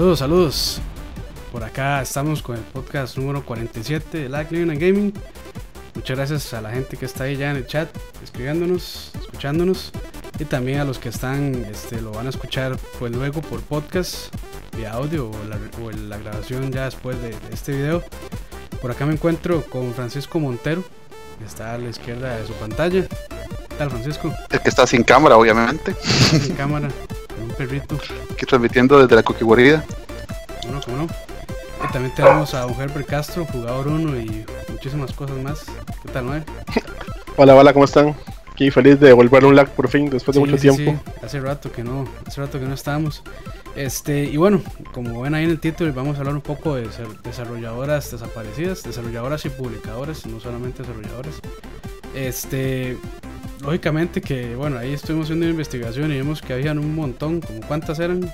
Saludos, saludos. Por acá estamos con el podcast número 47 de Like Living and Gaming. Muchas gracias a la gente que está ahí ya en el chat, escribiéndonos, escuchándonos. Y también a los que están, este, lo van a escuchar pues luego por podcast, vía audio o la, o la grabación ya después de, de este video. Por acá me encuentro con Francisco Montero, que está a la izquierda de su pantalla. ¿Qué tal, Francisco? El que está sin cámara, obviamente. Sin cámara, perrito. Aquí transmitiendo desde la cookie guarida. Uno, como no. Y también tenemos a don Herbert Castro, jugador 1 y muchísimas cosas más. ¿Qué tal, Noé? Hola, hola, ¿cómo están? Aquí feliz de volver a un lag por fin, después de mucho sí, tiempo. sí. Hace rato que no, hace rato que no estábamos. Este, y bueno, como ven ahí en el título, vamos a hablar un poco de desa- desarrolladoras desaparecidas, desarrolladoras y publicadoras, no solamente desarrolladoras. Este, lógicamente que, bueno, ahí estuvimos haciendo una investigación y vimos que habían un montón, como cuántas eran,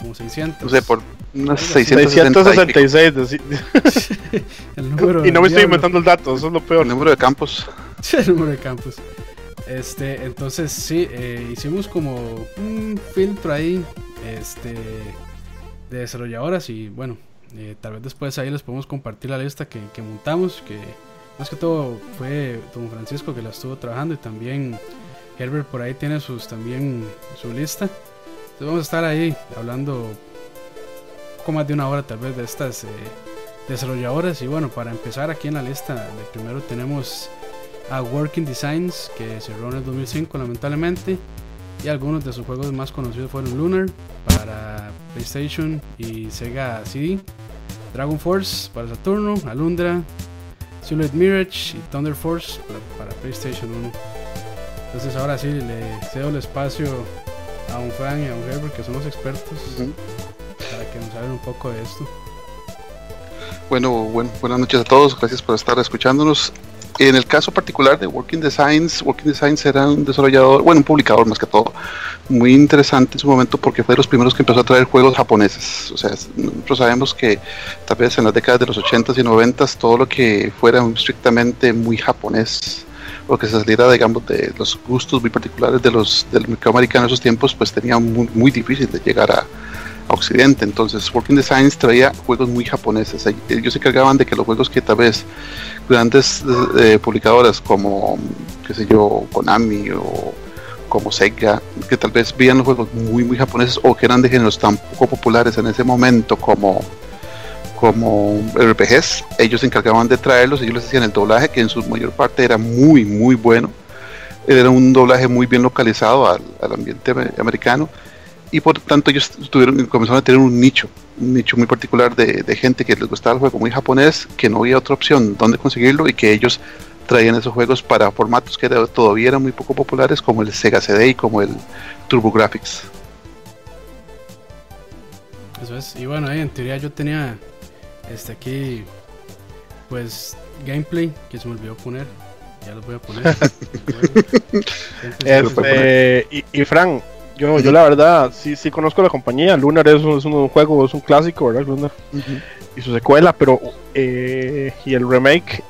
como 600. No sé, por unas Algo así. 660 y pico. 666. deci- el número y no me estoy inventando el dato, eso es lo peor. El número de campos. el número de campos. Este, entonces sí, eh, hicimos como un filtro ahí, este, de desarrolladoras y bueno, eh, tal vez después ahí les podemos compartir la lista que, que montamos, que más que todo fue Don Francisco que la estuvo trabajando y también Herbert por ahí tiene sus también su lista. Entonces vamos a estar ahí hablando poco más de una hora tal vez de estas eh, desarrolladoras y bueno, para empezar aquí en la lista, de primero tenemos a Working Designs, que cerró en el 2005 lamentablemente, y algunos de sus juegos más conocidos fueron Lunar para PlayStation y Sega CD, Dragon Force para Saturno, Alundra, Silhouette Mirage y Thunder Force para, para PlayStation 1. Entonces ahora sí le cedo el espacio a un Frank y a un Herbert que son los expertos para que nos hablen un poco de esto. Bueno, buen- buenas noches a todos, gracias por estar escuchándonos. En el caso particular de Working Designs, Working Designs era un desarrollador, bueno, un publicador más que todo, muy interesante en su momento porque fue de los primeros que empezó a traer juegos japoneses. O sea, nosotros sabemos que tal vez en las décadas de los 80s y 90s todo lo que fuera estrictamente muy japonés, o que se saliera, digamos, de los gustos muy particulares de los del mercado americano en esos tiempos, pues tenía muy, muy difícil de llegar a, Occidente. Entonces, Working Designs traía juegos muy japoneses. Ellos se encargaban de que los juegos que tal vez grandes eh, publicadoras como, qué sé yo, Konami o como Sega, que tal vez veían los juegos muy, muy japoneses o que eran de géneros tan poco populares en ese momento como como RPGs, ellos se encargaban de traerlos, ellos les hacían el doblaje, que en su mayor parte era muy, muy bueno. Era un doblaje muy bien localizado al, ambiente ame- americano y por tanto ellos tuvieron, comenzaron a tener un nicho, un nicho muy particular de, de gente que les gustaba el juego muy japonés, que no había otra opción donde conseguirlo y que ellos traían esos juegos para formatos que era- todavía eran muy poco populares como el Sega CD y como el TurboGrafx. Eso es. Y bueno, ahí en teoría yo tenía este aquí pues gameplay que se me olvidó poner. Ya los voy a poner. Este, y, y Fran, yo, yo la verdad sí, sí conozco la compañía. Lunar es, un- es un juego, es un clásico, ¿verdad? Lunar. Y su secuela, pero. eh, y el remake,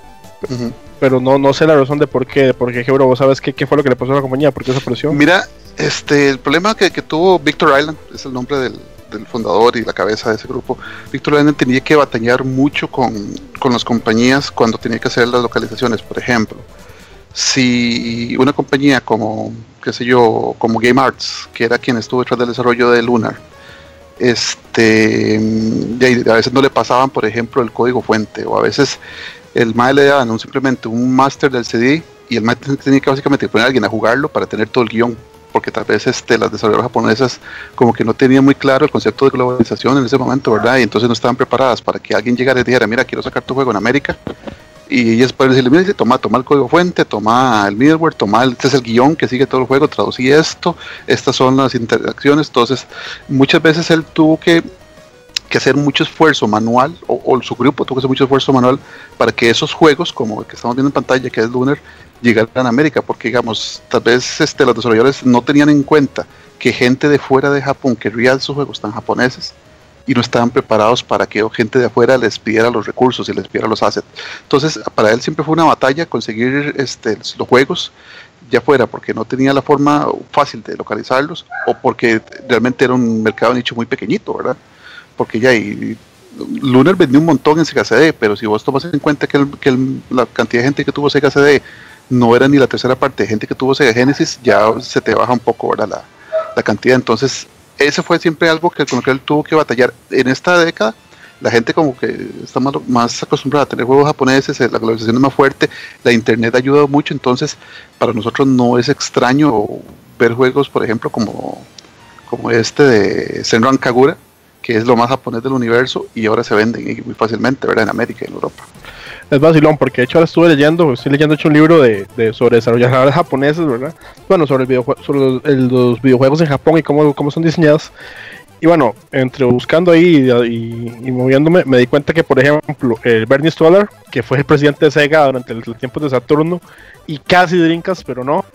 Ujú. pero no, no sé la razón de por qué. De por qué, bro, ¿vos sabes qué, qué fue lo que le pasó a la compañía? ¿Por qué desapareció? Mira, este, el problema que, que tuvo Victor Island, es el nombre del, del fundador y la cabeza de ese grupo, Victor Island tenía que batallar mucho con, con las compañías cuando tenía que hacer las localizaciones. Por ejemplo, si una compañía como, qué sé yo, como Game Arts, que era quien estuvo detrás del desarrollo de Lunar, este, a veces no le pasaban, por ejemplo, el código fuente, o a veces el MAE le daban un- simplemente un máster del CD y el MAE tenía que básicamente poner a alguien a jugarlo para tener todo el guion, porque tal vez este, las desarrolladoras japonesas como que no tenían muy claro el concepto de globalización en ese momento, ¿verdad? Y entonces no estaban preparadas para que alguien llegara y dijera, mira, quiero sacar tu juego en América. Y ellas pueden decirle, mira, toma, toma el código fuente, toma el middleware, toma el, este es el guion que sigue todo el juego, traducí esto, estas son las interacciones. Entonces, muchas veces él tuvo que, que hacer mucho esfuerzo manual, o, su grupo tuvo que hacer mucho esfuerzo manual para que esos juegos, como el que estamos viendo en pantalla, que es Lunar, llegaran a América, porque digamos, tal vez este, los desarrolladores no tenían en cuenta que gente de fuera de Japón querría esos juegos tan japoneses y no estaban preparados para que gente de afuera les pidiera los recursos y les pidiera los assets. Entonces, para él siempre fue una batalla conseguir este, los juegos, ya fuera porque no tenía la forma fácil de localizarlos o porque realmente era un mercado nicho muy pequeñito, ¿verdad? porque ya y, Lunar vendió un montón en Sega CD, pero si vos tomas en cuenta que, la cantidad de gente que tuvo Sega CD no era ni la tercera parte de gente que tuvo Sega Genesis, ya se te baja un poco ¿verdad? La, la cantidad. Entonces, ese fue siempre algo que con lo que él tuvo que batallar. En esta década, la gente como que está más, acostumbrada a tener juegos japoneses, la globalización es más fuerte, la internet ha ayudado mucho, entonces para nosotros no es extraño ver juegos, por ejemplo, como, como este de Senran Kagura, que es lo más japonés del universo y ahora se venden muy fácilmente, ¿verdad? En América y en Europa. Es vacilón, porque de hecho ahora estuve leyendo, estoy leyendo hecho un libro de, sobre desarrolladores japoneses, ¿verdad? Bueno, sobre, el sobre los, videojuegos en Japón y cómo, cómo son diseñados. Y bueno, entre buscando ahí y, moviéndome, me di cuenta que, por ejemplo, el Bernie Stoller, que fue el presidente de Sega durante el, tiempo de Saturno, y casi Drinkas, pero no,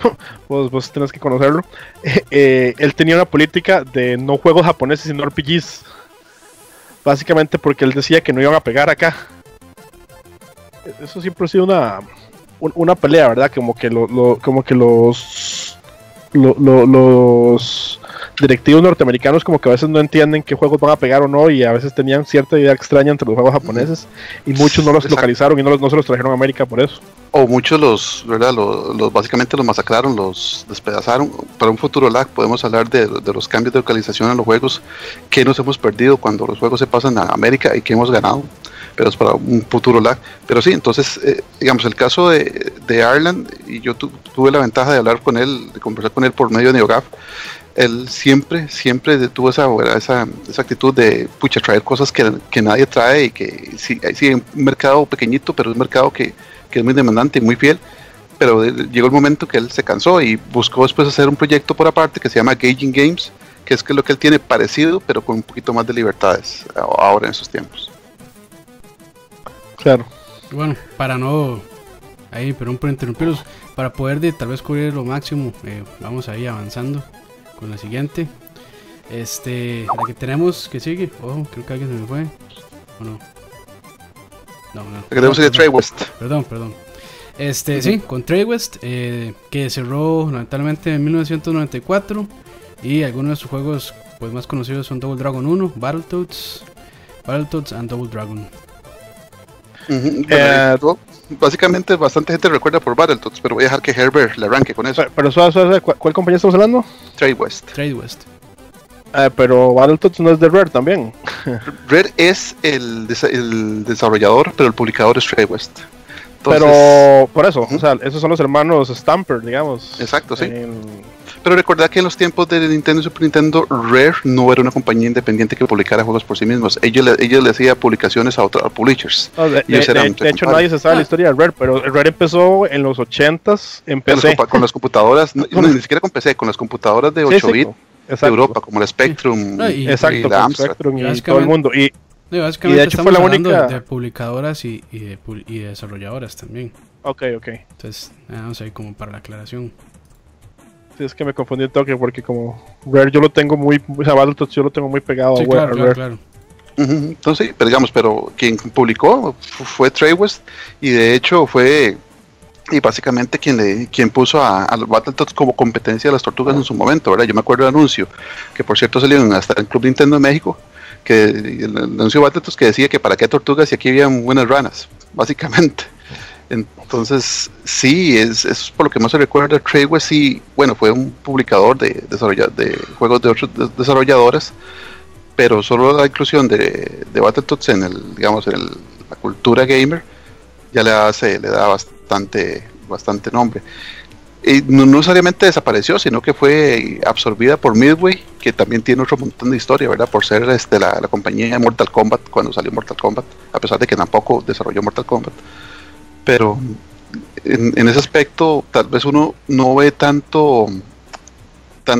vos, vos tenés que conocerlo, eh, él tenía una política de no juegos japoneses, sino RPGs. Básicamente porque él decía que no iban a pegar acá. Eso siempre ha sido una, una pelea, ¿verdad? Como que, lo, como que los, los directivos norteamericanos como que a veces no entienden qué juegos van a pegar o no y a veces tenían cierta idea extraña entre los juegos japoneses y muchos no los localizaron y no, no se los trajeron a América por eso. O muchos los, ¿verdad? Los, básicamente los masacraron, los despedazaron. Para un futuro lag podemos hablar de, los cambios de localización en los juegos que nos hemos perdido cuando los juegos se pasan a América y que hemos ganado. Pero es para un futuro lag. Pero sí, entonces, eh, digamos, el caso de, de Ireland, y yo tuve la ventaja de hablar con él, de conversar con él por medio de NeoGAF, él siempre, siempre tuvo esa, esa, esa actitud de pucha, traer cosas que, que nadie trae y que sí, sí, un mercado pequeñito, pero un mercado que, que es muy demandante y muy fiel. Pero llegó el momento que él se cansó y buscó después hacer un proyecto por aparte que se llama Gauging Games, que es que lo que él tiene parecido, pero con un poquito más de libertades ahora en esos tiempos. Claro. Bueno, para no, ahí, pero un por interrumpirlos, para poder de, tal vez cubrir lo máximo, eh, vamos ahí avanzando con la siguiente. Este, la que tenemos que sigue. Oh, creo que alguien se me fue. ¿O no? No, no. La que tenemos es Trade West. Perdón, perdón. Este, sí, con Trade West, eh, que cerró lamentablemente en 1994. Y algunos de sus juegos pues, más conocidos son Double Dragon 1, Battletoads, Battletoads and Double Dragon. Eh, básicamente bastante gente recuerda por Battletoads, pero voy a dejar que Herbert le arranque con eso. Pero, ¿cuál, compañía estamos hablando? Trade West. Trade West. Eh, pero Battletoads no es de Rare también. Rare es el, desarrollador, pero el publicador es Trade West. pero por eso, o sea, esos son los hermanos Stamper, digamos. Exacto, sí. Pero recordad que en los tiempos de Nintendo y Super Nintendo, Rare no era una compañía independiente que publicara juegos por sí mismos. Ellos le, ellos le hacían publicaciones a otros publishers. de, hecho, nadie se sabe la historia de Rare, pero Rare empezó en los 80s en PC. Con, las computadoras, no, ni siquiera con PC, con las computadoras de 8 bits de Europa, como el Spectrum y, exacto, la Spectrum y, todo el mundo. Y, de hecho fue la única de, publicadoras y, de, y desarrolladoras también. Ok, ok. Entonces, vamos ahí como para la aclaración es que me confundí el toque porque como Rare yo lo tengo muy, o sea, Battletoads yo lo tengo muy pegado a, claro, Rare. Claro, Entonces, pero digamos, pero quien publicó fue Trey West y de hecho fue y básicamente quien le quien puso a, a los Battletoads como competencia de las tortugas en su momento, ¿verdad? Yo me acuerdo del anuncio, que por cierto salió hasta el Club Nintendo de México, que el anuncio de Battletoads que decía que para qué tortugas si aquí habían buenas ranas, básicamente. Entonces, sí, es, es por lo que más se recuerda. Treyway sí, bueno, fue un publicador de, de juegos de otros desarrolladores, pero solo la inclusión de, de Battletoads en el, digamos, en la cultura gamer ya le hace, le da bastante, bastante nombre. Y no, necesariamente desapareció, sino que fue absorbida por Midway, que también tiene otro montón de historia, ¿verdad? Por ser este, la, la compañía de Mortal Kombat cuando salió Mortal Kombat, a pesar de que tampoco desarrolló Mortal Kombat pero en, ese aspecto tal vez uno no ve tanto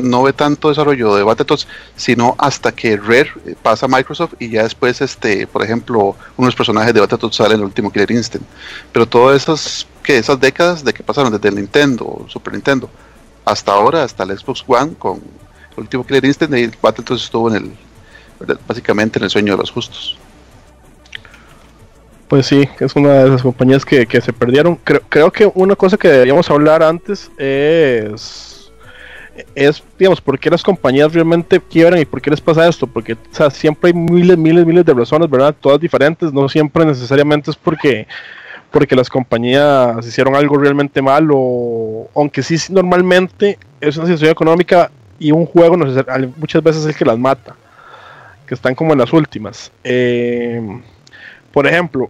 no ve tanto desarrollo de Battletoads sino hasta que Rare pasa a Microsoft y ya después este por ejemplo unos personajes de Battletoads salen en el último Killer Instinct. Pero todas esas que esas décadas de que pasaron desde el Nintendo Super Nintendo hasta ahora hasta el Xbox One con el último Killer Instinct y Battletoads estuvo en el básicamente en el sueño de los justos pues sí, es una de esas compañías que, se perdieron. Creo, creo, que una cosa que deberíamos hablar antes es es, digamos, por qué las compañías realmente quiebran y por qué les pasa esto. Porque o sea, siempre hay miles, miles, miles de razones, ¿verdad? Todas diferentes. No siempre necesariamente es porque, porque las compañías hicieron algo realmente mal o aunque sí normalmente es una situación económica y un juego muchas veces es el que las mata. Que están como en las últimas. Eh, por ejemplo,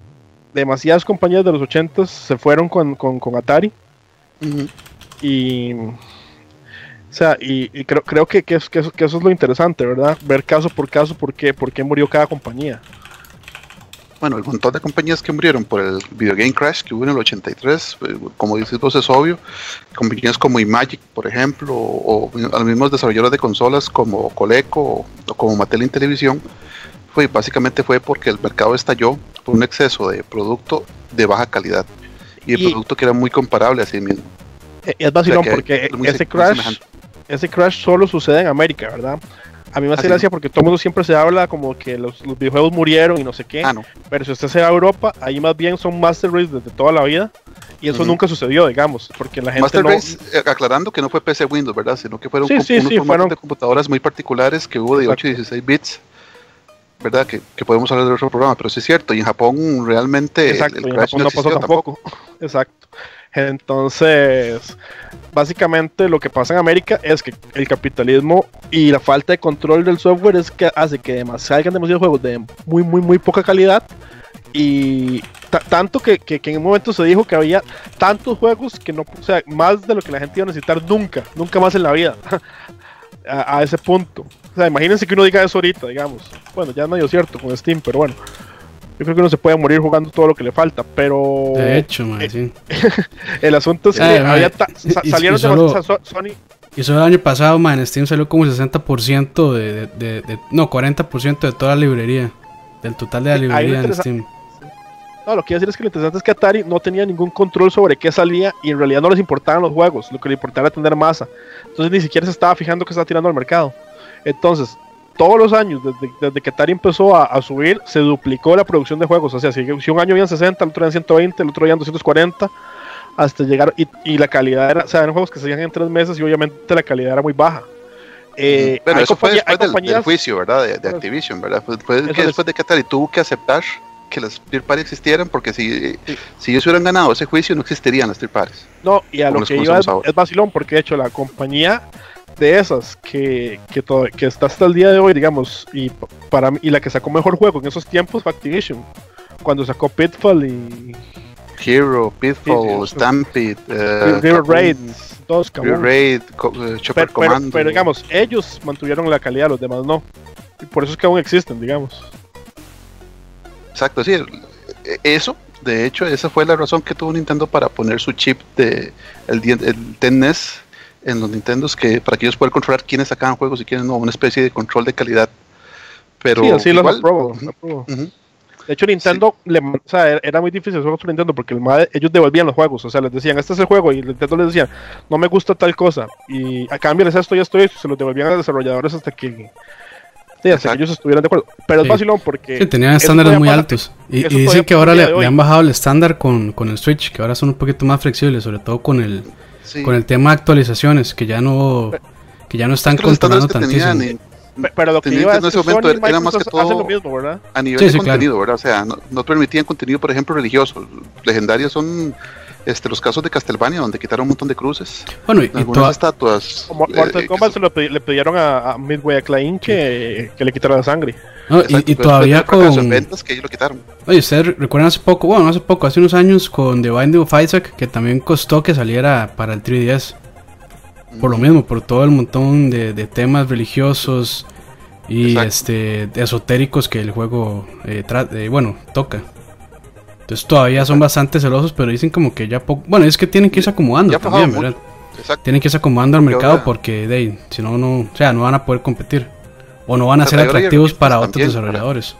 demasiadas compañías de los 80 se fueron con, con, Atari. Y o sea, y, creo, creo que, que, que, eso, es lo interesante, ¿verdad? Ver caso por caso por qué, por qué murió cada compañía. Bueno, el montón de compañías que murieron por el Video Game Crash que hubo en el 83, eh, como dices vos, es obvio. Compañías como Imagic, por ejemplo, o, los mismos desarrolladores de consolas como Coleco o, como Mattel en televisión, fue, básicamente fue porque el mercado estalló por un exceso de producto de baja calidad. Y el producto que era muy comparable a sí mismo. Eh, es vacilón porque ese crash ese crash solo sucede en América, ¿verdad? A mí me hace gracia porque todo el mundo siempre se habla como que los, videojuegos murieron y no sé qué. Ah, Pero si usted se va a Europa, ahí más bien son Master Race desde toda la vida. Y eso nunca sucedió, digamos, porque la gente Master Race, eh, aclarando que no fue PC Windows, ¿verdad? Sino que fueron unos formatos de computadoras muy particulares que hubo de 8 y 16 bits. ¿Verdad? Que, podemos hablar de otro programa, pero sí es cierto. Y en Japón realmente. Exacto, el, crash no, pasó tampoco. Exacto. Entonces, básicamente lo que pasa en América es que el capitalismo y la falta de control del software es que hace que salgan demasiados juegos de muy, muy, muy poca calidad. Y tanto que, en un momento se dijo que había tantos juegos que no, o sea, más de lo que la gente iba a necesitar nunca, nunca más en la vida. a, ese punto. O sea, imagínense que uno diga eso ahorita, digamos. Bueno, ya es medio cierto con Steam, pero bueno. Yo creo que uno se puede morir jugando todo lo que le falta, pero. De hecho, man, sí. el asunto es que había salieron de Sony. Y solo el año pasado, man, en Steam salió como 60% de, de, de, No, 40% de toda la librería. Del total de la librería en Steam. No, lo que quiero decir es que lo interesante es que Atari no tenía ningún control sobre qué salía y en realidad no les importaban los juegos, lo que le importaba era tener masa. Entonces ni siquiera se estaba fijando que estaba tirando al mercado. Entonces, todos los años, desde, que Atari empezó a, subir, se duplicó la producción de juegos. O sea, si, un año habían 60, el otro habían 120, el otro habían 240, hasta llegar. Y, la calidad era, o sea, eran juegos que se hacían en tres meses y obviamente la calidad era muy baja. Eh, Pero eso fue después del, juicio, ¿verdad? De, Activision, ¿verdad? Fue, después de que Atari tuvo que aceptar que las third parties existieran, porque si, si ellos hubieran ganado ese juicio, no existirían las third parties. No, y a lo que iba es, es, vacilón, porque de hecho la compañía de esas que, que, todo, que está hasta el día de hoy, digamos, y para y la que sacó mejor juego en esos tiempos fue Activision, cuando sacó Pitfall y Hero, Pitfall, Stampede, uh, Raid, todos Raid, uh, Chopper pero, Commando. Pero, digamos, ellos mantuvieron la calidad, los demás no. Y por eso es que aún existen, digamos. Exacto, sí, eso, de hecho, esa fue la razón que tuvo Nintendo para poner su chip de el, el NES en los Nintendos que para que ellos puedan controlar quiénes sacaban juegos y quiénes no, una especie de control de calidad. Pero sí, así lo aprobó. De hecho, Nintendo le, o sea, era muy difícil juegos por Nintendo porque ellos devolvían los juegos. O sea, les decían, este es el juego. Y Nintendo les decía, no me gusta tal cosa. Y a cambio les esto y esto. Y se lo devolvían a los desarrolladores hasta que, ellos estuvieran de acuerdo. Pero es fácil porque. Sí, tenían estándares muy altos. Y, dicen que ahora le, han bajado el estándar con, con el Switch, que ahora son un poquito más flexibles, sobre todo con el con el tema de actualizaciones, que ya no, que ya no están controlando tantísimo. pero lo que iba en ese momento era más que todo lo mismo, ¿verdad? a nivel de contenido, ¿verdad? O sea, no, permitían contenido, por ejemplo, religioso. Legendarios son este, los casos de Castlevania, donde quitaron un montón de cruces. Bueno, y, algunas estatuas. Como Mortal eh, Kombat se lo le pidieron a, Midway a que, que le quitara la sangre y, todavía con. ventas que ellos lo quitaron. Oye, ustedes recuerdan hace poco, bueno, hace poco, hace unos años con The Binding of Isaac, que también costó que saliera para el 3DS. Por lo mismo, por todo el montón de, temas religiosos y este esotéricos que el juego eh, eh, bueno, toca. Entonces todavía son bastante celosos, pero dicen como que ya poco. Bueno, es que tienen que irse acomodando también, ¿verdad? Tienen que irse acomodando al mercado porque de si no, no, o sea, no van a poder competir o no van a ser atractivos para otros desarrolladores.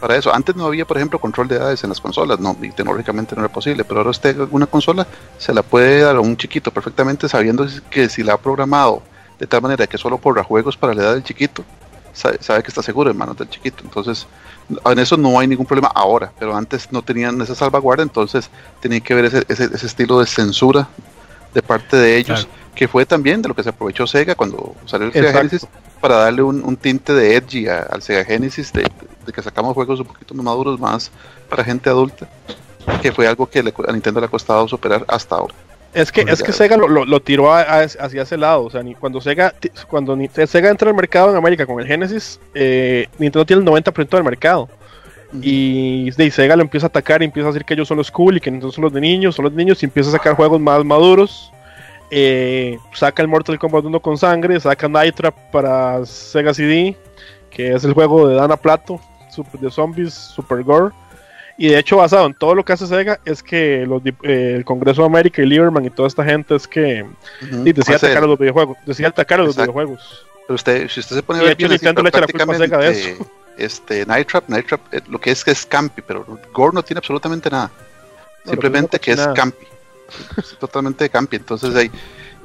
Para, eso, antes no había, por ejemplo, control de edades en las consolas, no, y tecnológicamente no era posible, pero ahora usted una consola se la puede dar a un chiquito perfectamente sabiendo que si la ha programado de tal manera que solo corra juegos para la edad del chiquito, sabe, que está seguro en manos del chiquito. Entonces, en eso no hay ningún problema ahora, pero antes no tenían esa salvaguardia, entonces tenían que ver ese, ese, estilo de censura de parte de ellos que fue también de lo que se aprovechó Sega cuando salió el Sega Genesis para darle un, tinte de edgy al Sega Genesis, de, que sacamos juegos un poquito más maduros, más para gente adulta, que fue algo que a Nintendo le ha costado superar hasta ahora. Es que, es que Sega lo, tiró hacia ese lado. O sea, cuando Sega cuando Sega entra al mercado en América con el Genesis, eh, Nintendo tiene el 90% del mercado. Y de Sega lo empieza a atacar y empieza a decir que ellos son los cool y que entonces son los de niños, son los niños y empieza a sacar juegos más maduros. Eh, saca el Mortal Kombat 1 con sangre, saca Night Trap para Sega CD, que es el juego de Dana Plato, de zombies, super gore. Y de hecho, basado en todo lo que hace Sega, es que los, eh, el Congreso de América y Lieberman y toda esta gente es que decía atacar a los videojuegos. Decía atacar a los videojuegos. Pero usted, si usted se pone a ver, Nintendo le echa la culpa a Sega de eso. Este, Night Trap, Night Trap, eh, lo que es que es campi, pero Gore no tiene absolutamente nada. Simplemente que es campi. Es totalmente campi. Entonces ahí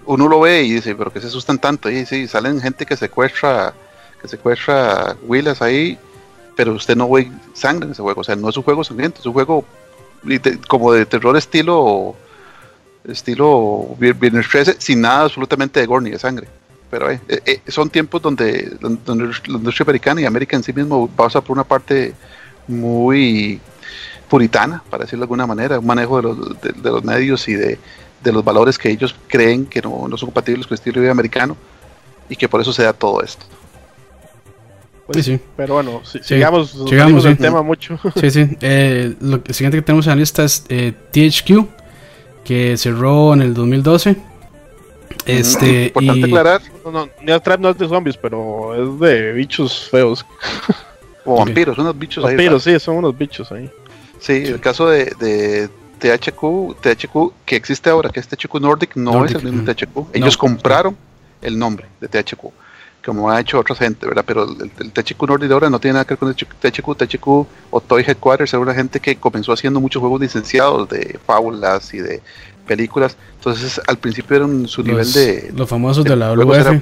uno lo ve y dice, pero que se asustan tanto. Y sí, salen gente que secuestra, que secuestra Willas ahí pero usted no ve sangre en ese juego. O sea, no es un juego sangriento, es un juego como de terror estilo estilo Viernes 13, sin nada absolutamente de gore ni de sangre. Pero eh, eh, eh, son tiempos donde, donde, la industria americana y América en sí mismo pasa por una parte muy puritana, para decirlo de alguna manera, un manejo de los, de, los medios y de, de, los valores que ellos creen que no, no son compatibles con el estilo de vida americano y que por eso se da todo esto. Pues, sí, sí. Pero bueno, sigamos, sigamos el tema mucho. Sí, sí. Eh, lo siguiente que tenemos en la lista es eh, THQ, que cerró en el 2012. Este, Importante aclarar. No, no, no es de zombies, pero es de bichos feos. O vampiros, unos bichos ahí. Vampiros, sí, son unos bichos ahí. Sí, el caso de, de THQ, THQ que existe ahora, que es THQ Nordic, no es el mismo THQ. Ellos compraron el nombre de THQ como ha hecho otra gente, ¿verdad? Pero el, el THQ Nordic ahora no tiene nada que ver con el THQ, THQ o Toy Headquarters era una gente que comenzó haciendo muchos juegos licenciados de fábulas y de películas. Entonces al principio eran su nivel de... Los famosos de la WF.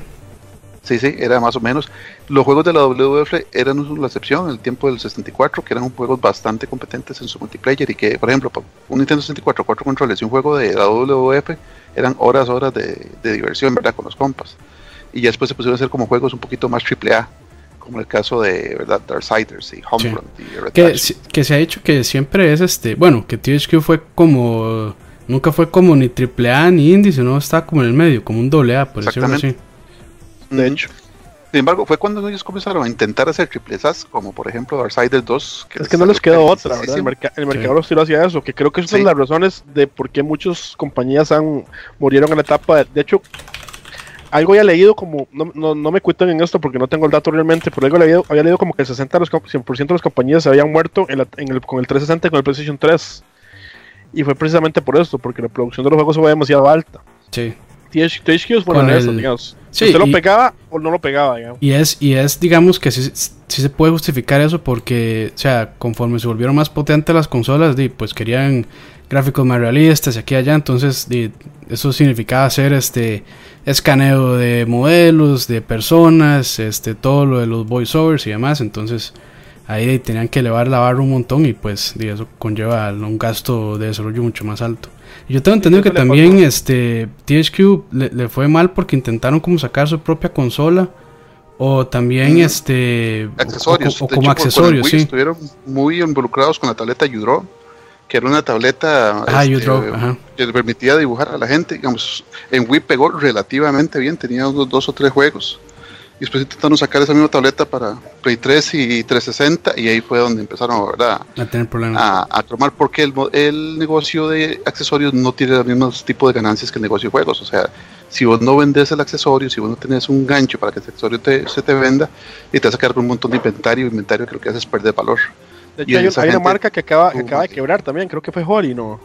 sí, sí, era más o menos. Los juegos de la WF eran la excepción en el tiempo del 64, que eran juegos bastante competentes en su multiplayer y que, por ejemplo, un Nintendo 64, cuatro controles y un juego de la WF eran horas, horas de, de diversión, ¿verdad? Con los compas y ya después se pusieron a hacer como juegos un poquito más triple A como el caso de ¿verdad? Darksiders y Homefront y Red que, que se ha dicho que siempre es este bueno que THQ fue como nunca fue como ni triple A ni indie sino está como en el medio como un doble A por decirlo así de hecho sin embargo, fue cuando ellos comenzaron a intentar hacer triple A, como por ejemplo Darksiders 2. Que es que no les quedó otra, ¿verdad? El, mercado los tiró hacia eso, que creo que es una de las razones de por qué muchas compañías han murieron en la etapa. de hecho, algo había leído como, no, no, no, me cuentan en esto porque no tengo el dato realmente, pero algo había, había leído como que el 60 los, 100% de las compañías se habían muerto en, en el, con el 360 y con el PlayStation 3. Y fue precisamente por esto, porque la producción de los juegos fue demasiado alta. Sí. THQ bueno eso, digamos. Sí, ¿Usted lo pegaba o no lo pegaba, digamos? Y es, y es digamos, que sí, sí, se puede justificar eso porque, o sea, conforme se volvieron más potentes las consolas, pues querían gráficos más realistas y aquí y allá, entonces eso significaba hacer este escaneo de modelos, de personas, este todo lo de los voiceovers y demás, entonces ahí tenían que elevar la barra un montón y pues eso conlleva un gasto de desarrollo mucho más alto. Y yo tengo entendido que también este THQ le, fue mal porque intentaron como sacar su propia consola o también este accesorios, o, como accesorios, sí. Estuvieron muy involucrados con la tableta Udro que era una tableta este, que le permitía dibujar a la gente. Digamos, en Wii pegó relativamente bien, tenía dos, o tres juegos. Y después intentaron sacar esa misma tableta para Play 3 y 360 y ahí fue donde empezaron ¿verdad? a tener problemas. A, tomar porque el, el, negocio de accesorios no tiene el mismo tipo de ganancias que el negocio de juegos. O sea, si vos no vendes el accesorio, si vos no tenés un gancho para que el accesorio te, se te venda y te vas a quedar con un montón de inventario, inventario que lo que hace es perder valor. De hecho, hay, una marca que acaba, que acaba de quebrar también, creo que fue Holly, ¿no?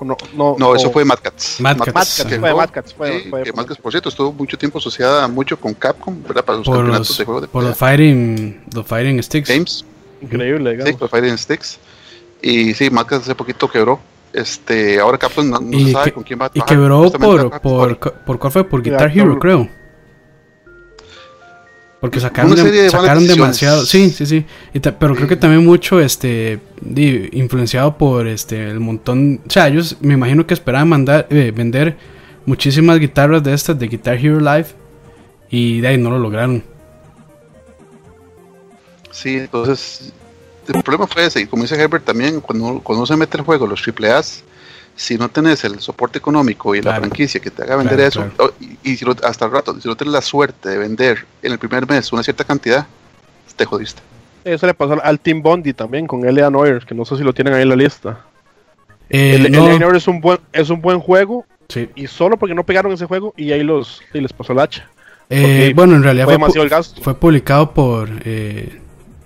No, no, no eso fue Mad Cats. Mad, Cats, fue Mad Cats. Fue, Mad Cats, por cierto, estuvo mucho tiempo asociada mucho con Capcom, ¿verdad? Para los por campeonatos los, de juego de Por los Fighting, los fighting Sticks. Games. Increíble, digamos. Sí, los Fighting Sticks. Y sí, Mad Cats hace poquito quebró. Este, ahora Capcom no, no se sabe con quién va a trabajar. Y quebró por, por, por, ¿cuál fue? Por Guitar Hero, creo. Porque sacaron, sacaron demasiado. Sí, sí, sí. pero creo que también mucho este influenciado por este el montón. O sea, ellos me imagino que esperaban mandar, eh, vender muchísimas guitarras de estas, de Guitar Hero Live, y de ahí no lo lograron. Sí, entonces el problema fue ese, y como dice Herbert también, cuando, cuando uno se mete en juego los AAAs, si no tenés el soporte económico y la franquicia que te haga vender eso, y, si hasta el rato, si no tienes la suerte de vender en el primer mes una cierta cantidad, te jodiste. Eso le pasó al Team Bondi también con L.A. Noir, que no sé si lo tienen ahí en la lista. Eh, el, Noir es un buen es un buen juego y solo porque no pegaron ese juego y ahí los y les pasó el hacha. Eh, bueno, en realidad fue, fue, publicado por eh,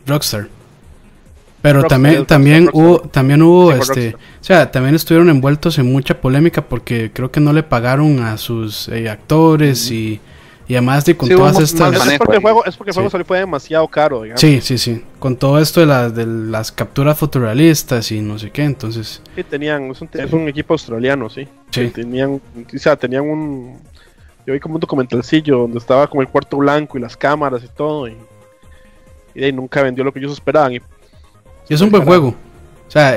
Rockstar. Pero también, también hubo, también hubo, este, o sea, también estuvieron envueltos en mucha polémica porque creo que no le pagaron a sus eh, actores y, y, además de con todas estas... Es porque el juego, es porque el juego fue demasiado caro, digamos. Sí, sí, sí. Con todo esto de, las de las capturas fotorrealistas y no sé qué, entonces... Sí, tenían, es un, es un equipo australiano, sí. sí. Tenían, o sea, tenían un... Yo vi como un documentalcillo donde estaba como el cuarto blanco y las cámaras y todo y, y de ahí nunca vendió lo que ellos esperaban y y es un buen juego. O sea,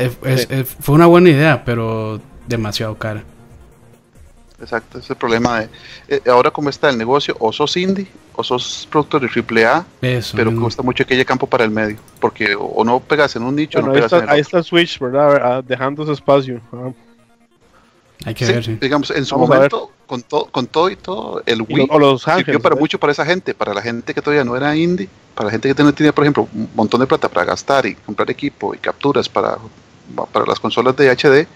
fue una buena idea, pero demasiado cara. Exacto, ese es el problema de... Eh, ahora como está el negocio, o sos indie, o sos productor de AAA, Eso pero mismo. cuesta mucho que haya campo para el medio, porque o, no pegas en un nicho, o no pegas en el Ahí está Switch, ¿verdad? Ah, dejando ese espacio. Ah. Hay que ver, sí. Digamos, en su momento, con, con todo y todo, el Wii o los sirvió para mucho para esa gente, para la gente que todavía no era indie, para la gente que no tenía, por ejemplo, un montón de plata para gastar y comprar equipo y capturas para, para las consolas de HD,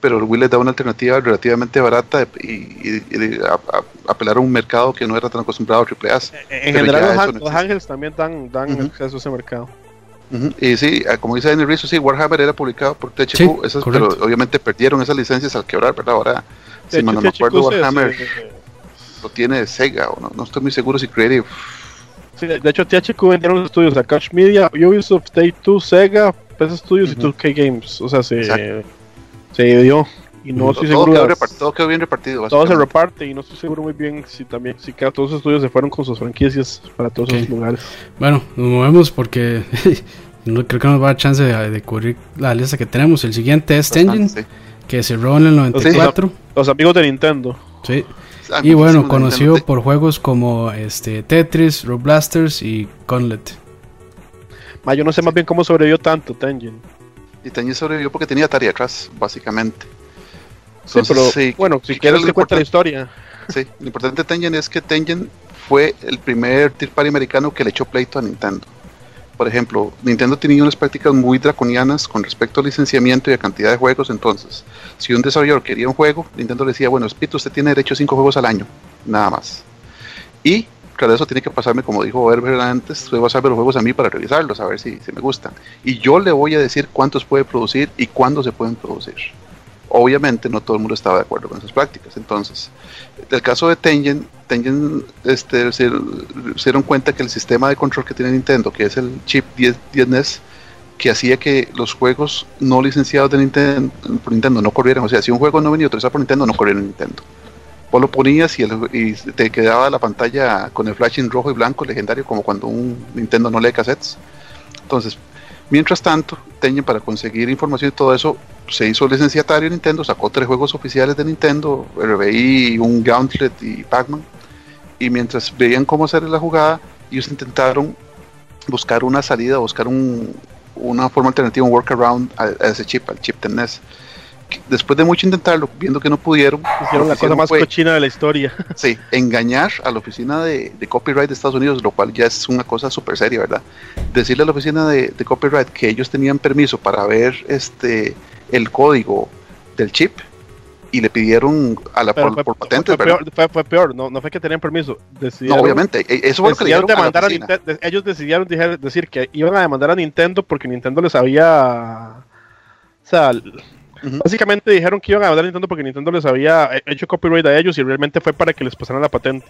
pero el Wii les da una alternativa relativamente barata y, apelar a un mercado que no era tan acostumbrado a AAA. En general, los, Ángeles también dan, dan acceso a ese mercado. Y sí, ah, como dice Daniel Rizzo, sí, Warhammer era publicado por THQ, pero obviamente perdieron esas licencias al quebrar, ¿verdad? Ahora, si no me acuerdo, Warhammer lo tiene Sega, o no, no estoy muy seguro si Creative. Sí, de hecho, THQ vendieron los estudios a Catch Media, Ubisoft, Take 2, Sega, PS Studios y 2K Games. O sea, se, se dividió. Y no estoy seguro. todo quedó bien repartido. Todo se reparte y no estoy seguro muy bien si también si todos los estudios se fueron con sus franquicias para todos esos lugares. Bueno, nos movemos porque no creo que nos va a dar chance de, cubrir la lista que tenemos. El siguiente es Tengen, que cerró en el 94. Los, amigos de Nintendo. Sí. Y bueno, conocido por juegos como este Tetris, Rob Blasters y Conlet. yo no sé más bien cómo sobrevivió tanto Tengen. Y Tengen sobrevivió porque tenía Atari atrás, básicamente sí, bueno, si quieres que cuente la historia. Sí, lo importante de Tengen es que Tengen fue el primer tier party americano que le echó pleito a Nintendo. Por ejemplo, Nintendo tenía unas prácticas muy draconianas con respecto al licenciamiento y a cantidad de juegos. Entonces, si un desarrollador quería un juego, Nintendo le decía, bueno, Espíritu, usted tiene derecho a 5 juegos al año, nada más. Y, claro, eso tiene que pasarme, como dijo Herbert antes, va a pasarme los juegos a mí para revisarlos, a ver si, si me gustan. Y yo le voy a decir cuántos puede producir y cuándo se pueden producir. Obviamente no todo el mundo estaba de acuerdo con esas prácticas. Entonces, el caso de Tengen, Tengen este, se, dieron cuenta que el sistema de control que tiene Nintendo, que es el chip 10, 10 NES, que hacía que los juegos no licenciados de Nintendo, por Nintendo no corrieran. O sea, si un juego no venía autorizado por Nintendo, no corría en Nintendo. Vos lo ponías y, y, te quedaba la pantalla con el flashing rojo y blanco legendario, como cuando un Nintendo no lee cassettes. Entonces, Mientras tanto, Tengen para conseguir información y todo eso se hizo licenciatario en Nintendo, sacó tres juegos oficiales de Nintendo, RBI, un Gauntlet y Pac-Man. Y mientras veían cómo hacer la jugada, ellos intentaron buscar una salida, buscar una forma alternativa, un workaround a, ese chip, al chip de NES después de mucho intentarlo, viendo que no pudieron, hicieron la cosa más cochina de la historia. Sí, engañar a la oficina de, copyright de Estados Unidos, lo cual ya es una cosa súper seria, ¿verdad? Decirle a la oficina de, copyright que ellos tenían permiso para ver este el código del chip y le pidieron a la por, patentes, fue, peor, fue, peor, no, no fue que tenían permiso. no, obviamente, e, eso fue lo que le a, Ellos decidieron decir que iban a demandar a Nintendo porque Nintendo les había. O sea, Básicamente dijeron que iban a hablar Nintendo porque Nintendo les había hecho copyright a ellos y realmente fue para que les pasaran la patente.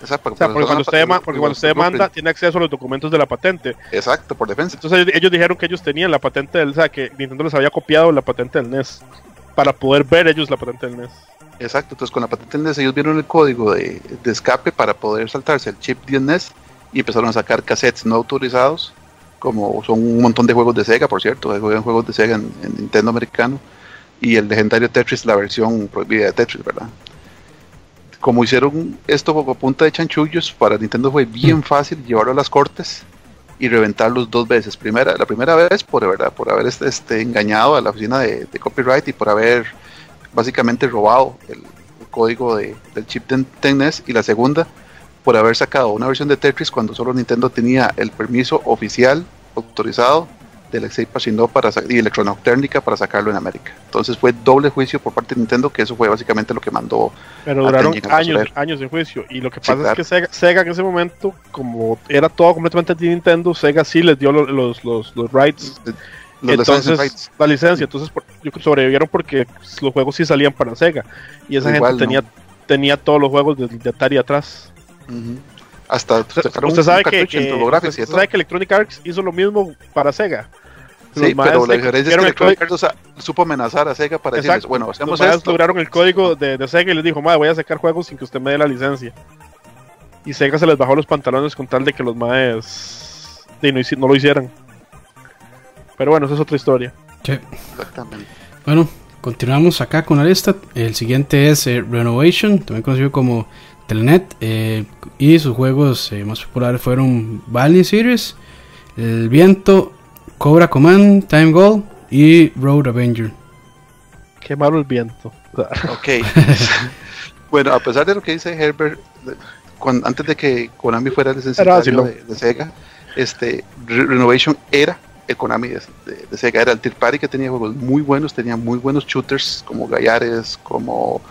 Exacto, porque, cuando usted, porque cuando usted demanda, tiene acceso a los documentos de la patente. Exacto, por defensa. Entonces ellos, dijeron que ellos tenían la patente del, o sea, que Nintendo les había copiado la patente del NES para poder ver ellos la patente del NES. Exacto, entonces con la patente del NES ellos vieron el código de, de escape para poder saltarse el chip 10 NES y empezaron a sacar cassettes no autorizados, como son un montón de juegos de Sega, por cierto, hay juegos de Sega en Nintendo americano y el legendario Tetris, la versión prohibida de Tetris, ¿verdad? como hicieron esto a punta de chanchullos, para Nintendo fue bien fácil llevarlo a las cortes y reventarlos dos veces. Primera, la primera vez por, ¿verdad? por haber este, este engañado a la oficina de, copyright y por haber básicamente robado el, código de, del chip de TENES y la segunda por haber sacado una versión de Tetris cuando solo Nintendo tenía el permiso oficial autorizado de Alexei Pachinov para y Electronoctérnica para sacarlo en América. Entonces fue doble juicio por parte de Nintendo, que eso fue básicamente lo que mandó. Pero duraron años, años de juicio. Y lo que pasa es que Sega, en ese momento, como era todo completamente de Nintendo, Sega sí les dio los, los, los, los rights. entonces, la licencia, entonces sobrevivieron porque los juegos sí salían para Sega. Y esa gente tenía, tenía todos los juegos de, Atari atrás. Hasta usted, sabe que, usted sabe que Electronic Arts hizo lo mismo para Sega. sí, pero la diferencia es que Electronic Arts supo amenazar a Sega para decirles, bueno, hacemos los esto. lograron el código de, de, Sega y les dijo, madre, voy a sacar juegos sin que usted me dé la licencia. Y Sega se les bajó los pantalones con tal de que los maes no, lo hicieran. Pero bueno, esa es otra historia. Sí. Exactamente. Bueno, continuamos acá con la lista. El siguiente es eh, Renovation, también conocido como Telnet eh, y sus juegos eh, más populares fueron Valley Series, El Viento, Cobra Command, Time Goal y Road Avenger. Qué malo el viento. ok. bueno, a pesar de lo que dice Herbert, antes de que Konami fuera licenciatario de, de, Sega, este, Renovation era el Konami de, Sega, era el Tier Party que tenía juegos muy buenos, tenía muy buenos shooters como Gallares, como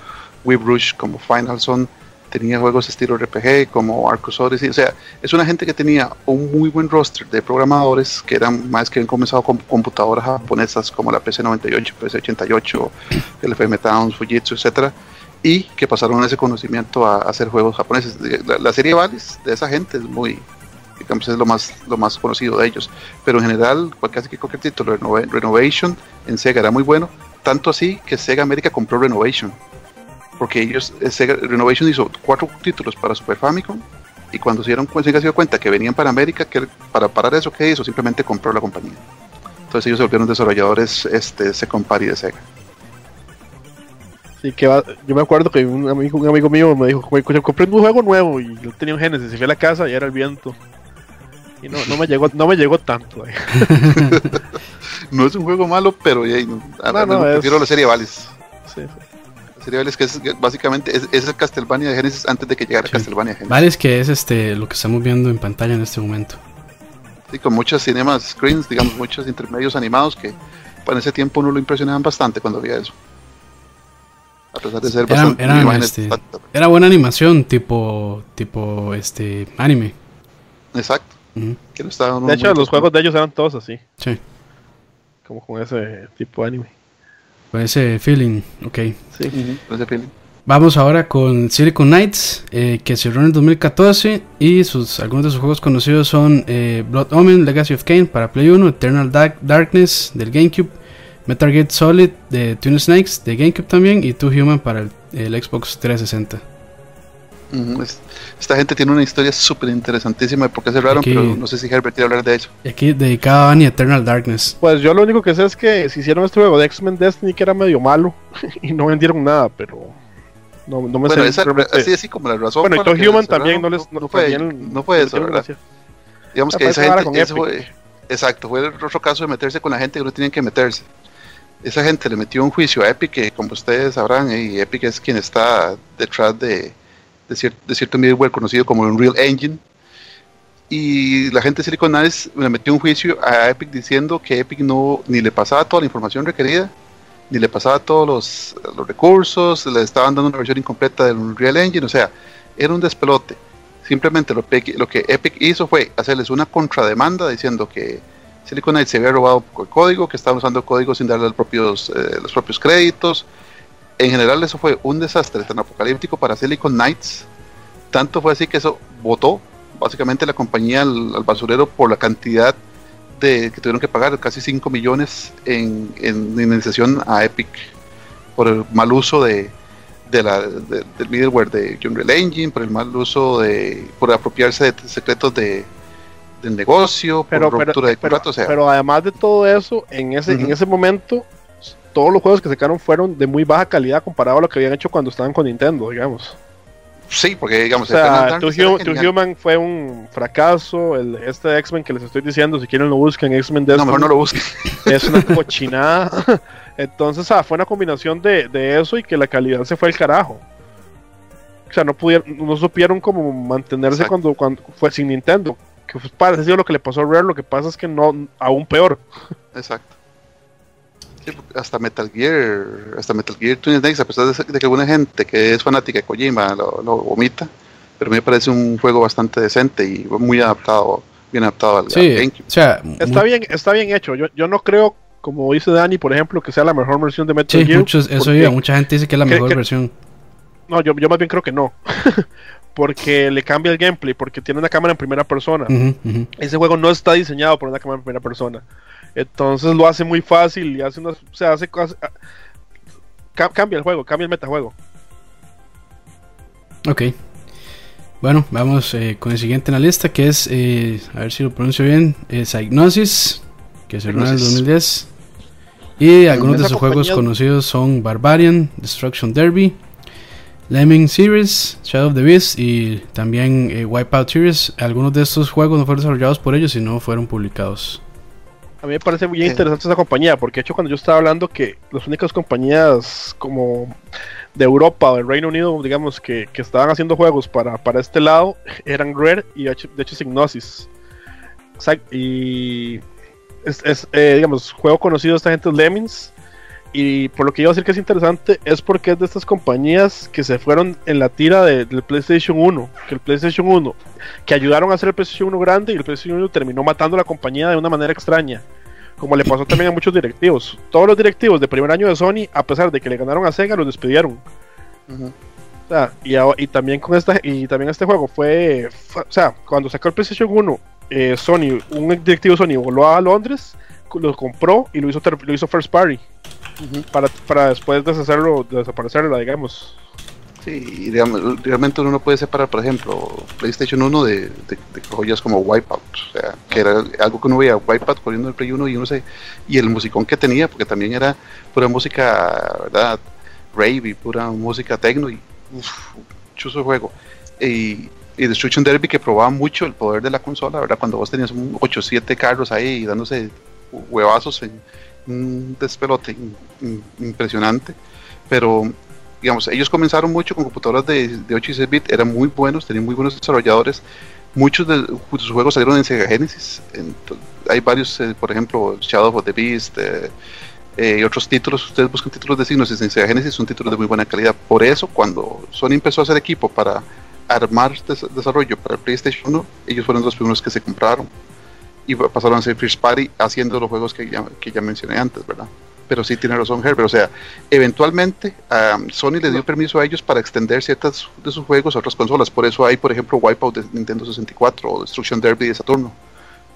Whip Rush, como Final Zone tenía juegos estilo RPG como Arcos Odyssey, o sea, es una gente que tenía un muy buen roster de programadores que eran más que han comenzado con computadoras japonesas como la PC98, PC88, el FM Towns, Fujitsu, etcétera, y que pasaron ese conocimiento a, hacer juegos japoneses. La, serie Valis de esa gente es muy, digamos, es lo más, lo más conocido de ellos, pero en general, casi que cualquier título, Renovation en Sega era muy bueno, tanto así que Sega América compró Renovation porque ellos, Sega Renovation hizo cuatro títulos para Super Famicom y cuando se dieron se dio cuenta que venían para América, que para parar eso que hizo, simplemente compró la compañía. Entonces ellos se volvieron desarrolladores este, Second Party de Sega. Sí, que yo me acuerdo que un amigo, un amigo mío me dijo, compré un juego nuevo y yo tenía un Genesis y fui a la casa y era el viento. Y no, no me llegó, no me llegó tanto. Eh. no es un juego malo, pero ya, no, no, prefiero la serie Valis. Sí, sí que es básicamente es, el Castlevania de Genesis antes de que llegara Castlevania Genesis. Vale, es que es este lo que estamos viendo en pantalla en este momento. Sí, con muchas cinemas screens, digamos, muchos intermedios animados que para ese tiempo uno lo impresionaban bastante cuando veía eso. A pesar de ser bastante este, era buena animación, tipo tipo este anime. Exacto. de hecho, los juegos de ellos eran todos así. Sí. Como con ese tipo de anime. Con ese feeling, ok. Sí, feeling. Vamos ahora con Silicon Knights, eh, que cerró en el 2014 y sus, algunos de sus juegos conocidos son eh, Blood Omen, Legacy of Kane para Play 1, Eternal Darkness del GameCube, Metal Gear Solid de Twin Snakes de GameCube también y Two Human para el Xbox 360 esta gente tiene una historia súper interesantísima de por qué cerraron, pero no sé si Herbert quiere hablar de eso. Aquí dedicado a Eternal Darkness. Pues yo lo único que sé es que se hicieron este juego de X-Men Destiny que era medio malo y no vendieron nada, pero no, no me bueno, sé. así, así como la razón. Bueno, y Human también no les. No, fue, no fue eso, ¿verdad? Digamos que esa gente. Fue, exacto, fue el otro caso de meterse con la gente que no tienen que meterse. Esa gente le metió un juicio a Epic, que como ustedes sabrán, y Epic es quien está detrás de de, de cierto middleware conocido como Unreal Engine. Y la gente de Silicon Valley le metió un juicio a Epic diciendo que Epic no ni le pasaba toda la información requerida, ni le pasaba todos los, los recursos, le estaban dando una versión incompleta del Unreal Engine, o sea, era un despelote. Simplemente lo, que Epic hizo fue hacerles una contrademanda diciendo que Silicon Valley se había robado el código, que estaban usando código sin darle los propios, eh, los propios créditos, en general eso fue un desastre tan apocalíptico para Silicon Knights. Tanto fue así que eso votó básicamente la compañía al, basurero por la cantidad de que tuvieron que pagar, casi 5 millones en, en indemnización a Epic por el mal uso de, la, del middleware de Unreal Engine, por el mal uso de, por apropiarse de secretos de, del negocio, pero, por ruptura de contrato. Pero, además de todo eso, en ese, en ese momento todos los juegos que sacaron fueron de muy baja calidad comparado a lo que habían hecho cuando estaban con Nintendo, digamos. Sí, porque digamos, o sea, tu, Human fue un fracaso. El, este X-Men que les estoy diciendo, si quieren lo busquen, X-Men No, mejor no lo busquen. Es una cochinada. Entonces, ah, fue una combinación de, de, eso y que la calidad se fue al carajo. O sea, no pudieron, no supieron cómo mantenerse cuando, cuando fue sin Nintendo. Que fue parecido a lo que le pasó a Rare, lo que pasa es que no, aún peor. Exacto. Hasta Metal Gear, hasta Metal Gear Twin Snakes, a pesar de, que alguna gente que es fanática de Kojima lo, lo vomita, pero a mí me parece un juego bastante decente y muy adaptado, bien adaptado al, sí, O sea, está bien, está bien hecho. Yo, yo no creo, como dice Dani, por ejemplo, que sea la mejor versión de Metal Gear. Muchos, eso mucha gente dice que es la mejor versión. No, yo, yo más bien creo que no. porque le cambia el gameplay, porque tiene una cámara en primera persona. Ese juego no está diseñado por una cámara en primera persona. Entonces lo hace muy fácil y hace unas, o sea, hace cosas, cambia el juego, cambia el metajuego. Ok. Bueno, vamos eh, con el siguiente en la lista, que es, eh, a ver si lo pronuncio bien, eh, Psygnosis, que se en el 2010. Y algunos de sus juegos conocidos son Barbarian, Destruction Derby, Lemming Series, Shadow of the Beast y también eh, Wipeout Series. Algunos de estos juegos no fueron desarrollados por ellos, sino fueron publicados. A mí me parece muy interesante esa compañía, porque de hecho cuando yo estaba hablando que las únicas compañías como de Europa o del Reino Unido, digamos, que, estaban haciendo juegos para, para, este lado, eran Rare y de hecho Signosis. Y es, eh, digamos, juego conocido de esta gente es Lemmings y por lo que iba a decir que es interesante es porque es de estas compañías que se fueron en la tira del PlayStation 1, que el PlayStation 1, que ayudaron a hacer el PlayStation 1 grande y el PlayStation 1 terminó matando a la compañía de una manera extraña, como le pasó también a muchos directivos. Todos los directivos de primer año de Sony, a pesar de que le ganaron a Sega, los despidieron. o sea, y, también con esta y también este juego fue, o sea, cuando sacó el PlayStation 1, eh, Sony, un directivo Sony voló a Londres, lo compró y lo hizo lo hizo First Party para, para después deshacerlo, desaparecerlo, digamos. Sí, realmente uno no puede separar, por ejemplo, PlayStation 1 de, de, joyas como Wipeout, o sea, que era algo que uno veía Wipeout corriendo el Play 1 y uno se, y el musicón que tenía, porque también era pura música, ¿verdad? Rave y pura música techno y uff, chuzo juego. Y, y Destruction Derby que probaba mucho el poder de la consola, ¿verdad? Cuando vos tenías un 8 7 carros ahí dándose huevazos en, un despelote impresionante, pero digamos, ellos comenzaron mucho con computadoras de, de 8 y 6 bits, eran muy buenos, tenían muy buenos desarrolladores, muchos de sus juegos salieron en Sega Genesis, hay varios, eh, por ejemplo, Shadow of the Beast, eh, eh, y otros títulos, ustedes buscan títulos de signos en Sega Genesis, son títulos de muy buena calidad, por eso cuando Sony empezó a hacer equipo para armar desarrollo para el PlayStation 1, ellos fueron los primeros que se compraron y pasaron a ser First Party haciendo los juegos que ya, que ya mencioné antes, ¿verdad? Pero sí tiene razón Herbert, o sea, eventualmente Sony le dio permiso a ellos para extender ciertas de sus juegos a otras consolas, por eso hay, por ejemplo, Wipeout de Nintendo 64 o Destruction Derby de Saturno,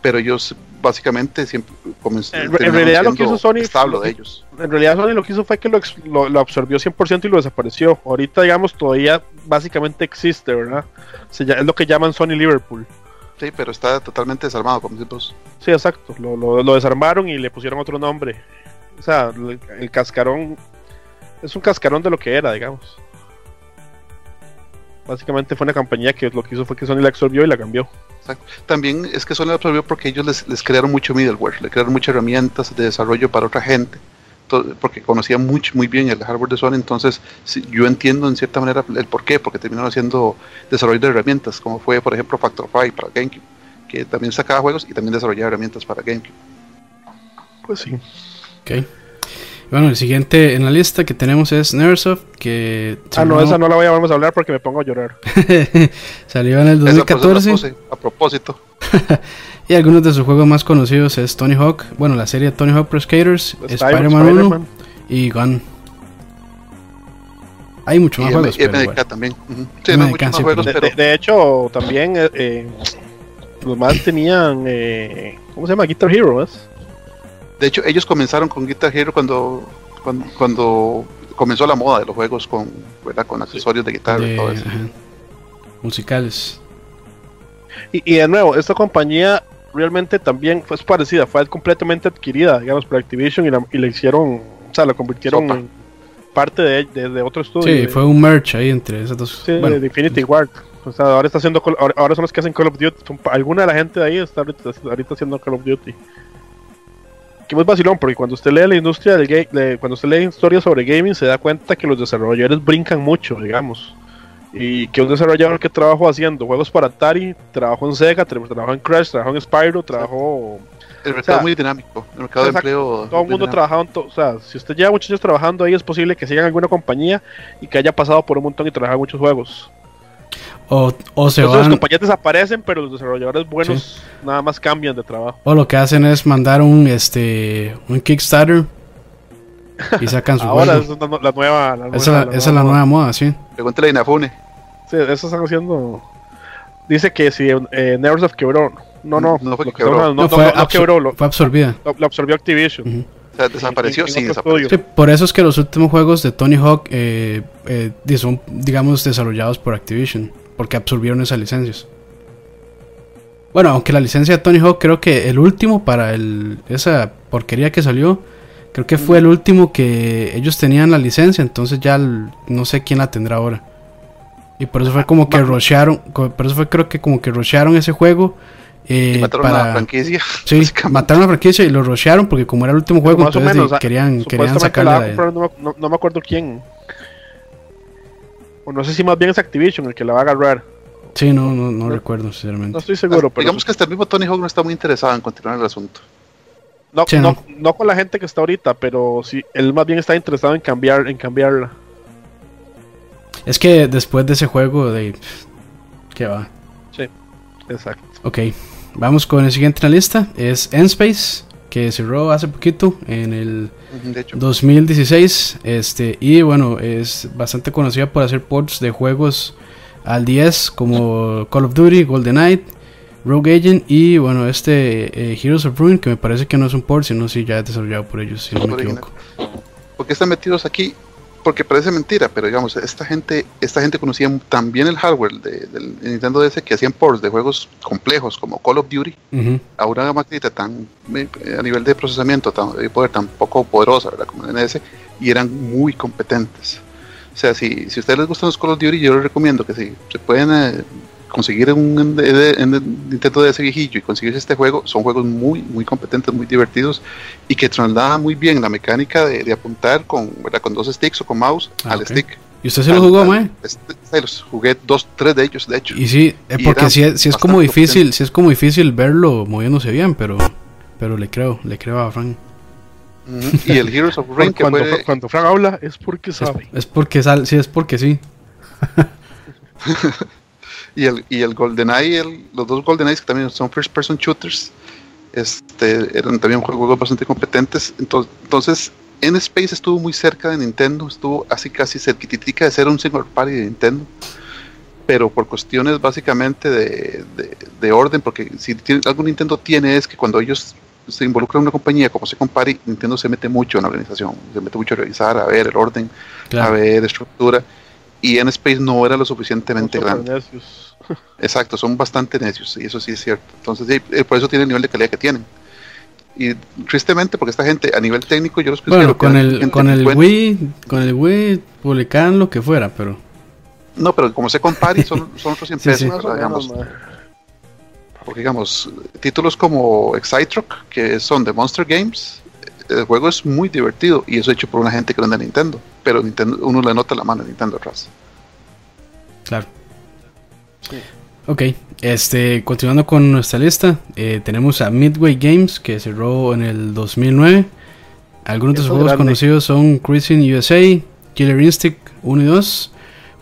pero ellos básicamente siempre comenzaron en, realidad lo que hizo Sony de ellos. En realidad Sony lo que hizo fue que lo, lo, absorbió 100% y lo desapareció. Ahorita digamos todavía básicamente existe, ¿verdad? es lo que llaman Sony Liverpool. Sí, pero está totalmente desarmado, como dices Sí, exacto. Lo, lo, desarmaron y le pusieron otro nombre. O sea, el, cascarón es un cascarón de lo que era, digamos. Básicamente fue una compañía que lo que hizo fue que Sony la absorbió y la cambió. Exacto. También es que Sony la absorbió porque ellos les, les crearon mucho middleware, le crearon muchas herramientas de desarrollo para otra gente porque conocía mucho, muy bien el hardware de Sony, entonces yo entiendo en cierta manera el por qué, porque terminaron haciendo desarrollo de herramientas, como fue por ejemplo Factor 5 para GameCube, que también sacaba juegos y también desarrollaba herramientas para GameCube. Pues sí. Ok. Bueno, el siguiente en la lista que tenemos es Neversoft, que... Ah, no, esa no la voy a, vamos a hablar porque me pongo a llorar. Salió en el 2014. a propósito. Y algunos de sus juegos más conocidos es Tony Hawk, bueno, la serie Tony Hawk Pro Skaters, Spider-Man 1 y Gun. Hay muchos más juegos. MDK también. sí, no, muchos más juegos, pero... de, hecho, también eh, eh, los más tenían. Eh, ¿Cómo se llama? Guitar Hero, ¿ves? De hecho, ellos comenzaron con Guitar Hero cuando, cuando, comenzó la moda de los juegos con, con accesorios de guitarra y todo eso. Musicales. Y, y, de nuevo, esta compañía realmente también fue parecida, fue completamente adquirida, digamos, por Activision y la, y hicieron, o sea, la convirtieron en, parte de, de, otro estudio. Sí, fue un merch ahí entre esas dos. Sí, bueno. de Infinity Ward. O sea, ahora está haciendo ahora, son los que hacen Call of Duty. alguna de la gente de ahí está ahorita, haciendo Call of Duty. Que muy vacilón, porque cuando usted lee la industria del game, cuando usted lee historias sobre gaming, se da cuenta que los desarrolladores brincan mucho, digamos. Y que un desarrollador que trabajó haciendo juegos para Atari, trabajó en Sega, trabajó en Crash, trabajó en Spyro, trabajó el mercado es muy dinámico, el mercado de empleo. Todo el mundo trabajando, o sea, si usted lleva muchos años trabajando ahí, es posible que siga en alguna compañía y que haya pasado por un montón y trabaja muchos juegos. O, o se van... Las compañías desaparecen, pero los desarrolladores buenos nada más cambian de trabajo. O lo que hacen es mandar un este un Kickstarter y sacan su Ahora es la, nueva. La esa, esa es la nueva moda, sí. Pregúntale a Inafune. Sí, eso están haciendo. Dice que si eh, Neversoft quebró no, no, no fue que quebró. No, fue, absorbida. Lo, absorbió Activision. O sea, desapareció, sí, Por eso es que los últimos juegos de Tony Hawk eh, eh, son, digamos, desarrollados por Activision. Porque absorbieron esas licencias. Bueno, aunque la licencia de Tony Hawk, creo que el último para el, esa porquería que salió, creo que fue el último que ellos tenían la licencia. Entonces ya no sé quién la tendrá ahora. Y por eso fue como que rushearon, por eso fue creo que como que rushearon ese juego eh, mataron para... la franquicia. Sí, mataron la franquicia y lo rushearon porque como era el último juego, entonces querían, querían sacarle no, no, me acuerdo quién. O no sé si más bien es Activision el que la va a agarrar. Sí, no, no, no recuerdo, sinceramente. No estoy seguro, pero... Digamos que hasta el mismo Tony Hawk no está muy interesado en continuar el asunto. No, no. no, con la gente que está ahorita, pero sí, él más bien está interesado en cambiar, en cambiarla. Es que después de ese juego, de... ¿Qué va? Sí, exacto. Ok, Vamos con el siguiente en la lista. Es Enspace, que cerró hace poquito, en el 2016. Este, y bueno, es bastante conocida por hacer ports de juegos al 10 como Call of Duty, Golden Knight, Rogue Agent y bueno, este eh, Heroes of Ruin, que me parece que no es un port, sino si ya es desarrollado por ellos, si no me equivoco. Porque están metidos aquí porque parece mentira, pero digamos, esta gente, esta gente conocía tan bien el hardware de, del Nintendo DS que hacían ports de juegos complejos como Call of Duty a una maquinita tan eh, a nivel de procesamiento tan, de poder tan poco poderosa, ¿verdad? como el NS, y eran muy competentes. O sea, si, si a ustedes les gustan los Call of Duty, yo les recomiendo que si se pueden eh, conseguir un Nintendo de ese viejillo y conseguir este juego, son juegos muy, muy competentes, muy divertidos y que trasladan muy bien la mecánica de, apuntar con, con dos sticks o con mouse ah, al stick. ¿Y usted se lo jugó, mae? Este, los jugué dos, tres de ellos, de hecho. Y sí, eh, porque si es, es como difícil, si es como difícil verlo moviéndose bien, pero, pero le creo, le creo a Frank. Y el Heroes of Rain cuando, cuando Frank habla es porque sabe. Es, porque sal, sí, es porque sí. y el, y el GoldenEye, el, los dos GoldenEyes que también son first person shooters, este, eran también juegos bastante competentes. Entonces, entonces en Space estuvo muy cerca de Nintendo, estuvo así casi cerquitica de ser un single party de Nintendo, pero por cuestiones básicamente de, de, orden, porque si tiene, algo Nintendo tiene es que cuando ellos se involucran en una compañía como se compare, Nintendo se mete mucho en la organización, se mete mucho a revisar, a ver el orden, a ver estructura y en Space no era lo suficientemente grande. Exacto, son bastante necios, y eso sí es cierto. Entonces, por eso tiene el nivel de calidad que tienen. Y tristemente, porque esta gente a nivel técnico, yo los Bueno, con el, con el Wii, con el Wii publican lo que fuera, pero. No, pero como se compare, son, son otros 100 digamos. Porque, digamos, títulos como Excitruck, que son de Monster Games, el juego es muy divertido y eso hecho por una gente que no es de Nintendo. Pero Nintendo, uno le nota la mano a Nintendo atrás. Claro. Ok, este, continuando con nuestra lista, eh, tenemos a Midway Games que cerró en el 2009. Algunos de sus juegos conocidos son Cruising USA, Killer Instinct 1 y 2,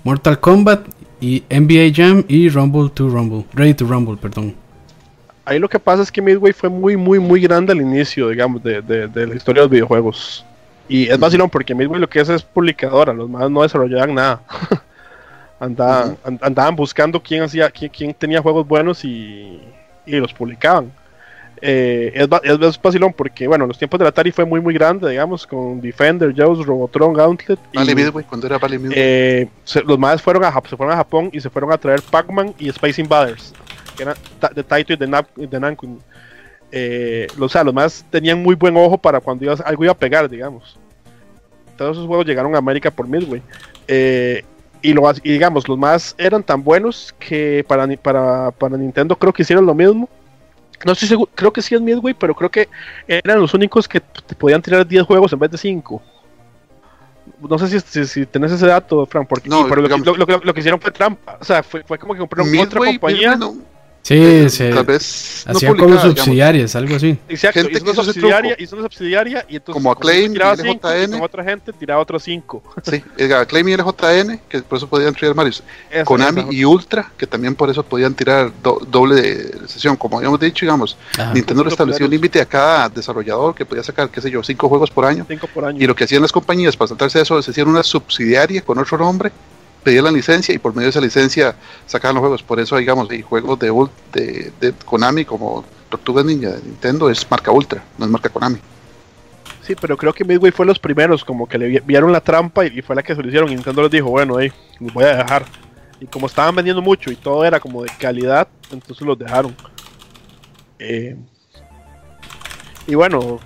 Mortal Kombat y NBA Jam y Rumble to Rumble, Ready to Rumble, perdón ahí lo que pasa es que Midway fue muy, muy, muy grande al inicio, digamos, de, de, la historia de los videojuegos. Y es vacilón porque Midway lo que hace es publicadora, los más no desarrollaban nada. andaban, andaban buscando quién hacía, quién, tenía juegos buenos y, y los publicaban. Eh, es, es, vacilón porque, bueno, los tiempos de la Atari fue muy, muy grande, digamos, con Defender, Jaws, Robotron, Gauntlet. Vale, Midway, cuando era Vale Midway. Eh, los más fueron a, se fueron a Japón y se fueron a traer Pac-Man y Space Invaders que era de Taito y de, de Nankun. Eh, o sea, los más tenían muy buen ojo para cuando algo iba a pegar, digamos. todos esos juegos llegaron a América por Midway. Eh, y, lo, y digamos, los más eran tan buenos que para, para, para Nintendo creo que hicieron lo mismo. No estoy seguro, creo que sí es Midway, pero creo que eran los únicos que te podían tirar 10 juegos en vez de 5. No sé si, si, si tenés ese dato, Fran, porque No, pero lo, digamos- que, lo, lo- lo que hicieron fue trampa. O sea, fue, fue como que compraron otra Midway, compañía. Midway no- Sí, se tal vez no hacían como publicada, digamos. subsidiarias, algo así. Exacto, gente hizo que una, hizo subsidiaria, hizo una subsidiaria y entonces Como eso Acclaim, tiraba y cinco, y LJN. con otra gente tiraba otros 5. Sí, el Acclaim y el JN, que por eso podían tirar Marios. Konami y Ultra, que también por eso podían tirar do- doble de sesión. Como habíamos dicho, digamos, Ajá. Nintendo le estableció un límite a cada desarrollador que podía sacar, qué sé yo, cinco juegos por año. 5 por año. Y lo que hacían las compañías para saltarse eso, se hacían una subsidiaria con otro nombre, pedían la licencia y por medio de esa licencia sacaban los juegos. Por eso, digamos, hay juegos de, de, de Konami como Tortugas Ninja de Nintendo es marca Ultra, no es marca Konami. Sí, pero creo que Midway fue los primeros, como que le vi- vieron la trampa y, y fue la que se lo hicieron. Y Nintendo les dijo, bueno, hey, los voy a dejar. Y como estaban vendiendo mucho y todo era como de calidad, entonces los dejaron. Eh, y bueno,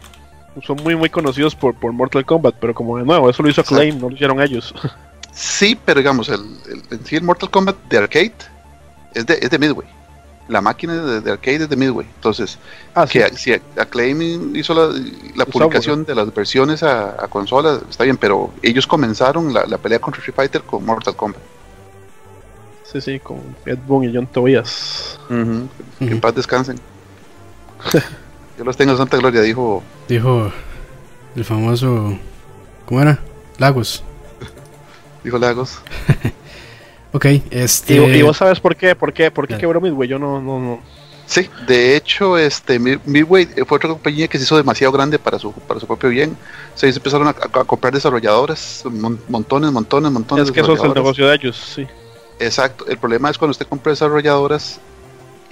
son muy muy conocidos por, por Mortal Kombat, pero como de nuevo, eso lo hizo. Acclaim, no lo hicieron ellos. Sí, pero digamos, el, el, en sí el Mortal Kombat de arcade es de, es de Midway. La máquina de, de arcade es de Midway. Entonces, Ah, sí. que si Acclaim hizo la, la publicación de las versiones a, a consola, está bien, pero ellos comenzaron la, la pelea contra Street Fighter con Mortal Kombat. sí, sí, con Ed Boon y John Tobias. Que en paz descansen. Yo los tengo en Santa Gloria, dijo. Dijo el famoso. ¿Cómo era? Lagos. Dijo Lagos. Ok, este. Y, y vos sabes por qué, por qué, por qué quebró Midway, yo no, no, no. Sí, de hecho, este Mi- Midway fue otra compañía que se hizo demasiado grande para su para su propio bien. Ellos empezaron a, a comprar desarrolladoras, mon- montones, montones, montones. Es de que eso es el negocio de ellos, sí. Exacto. El problema es cuando usted compra desarrolladoras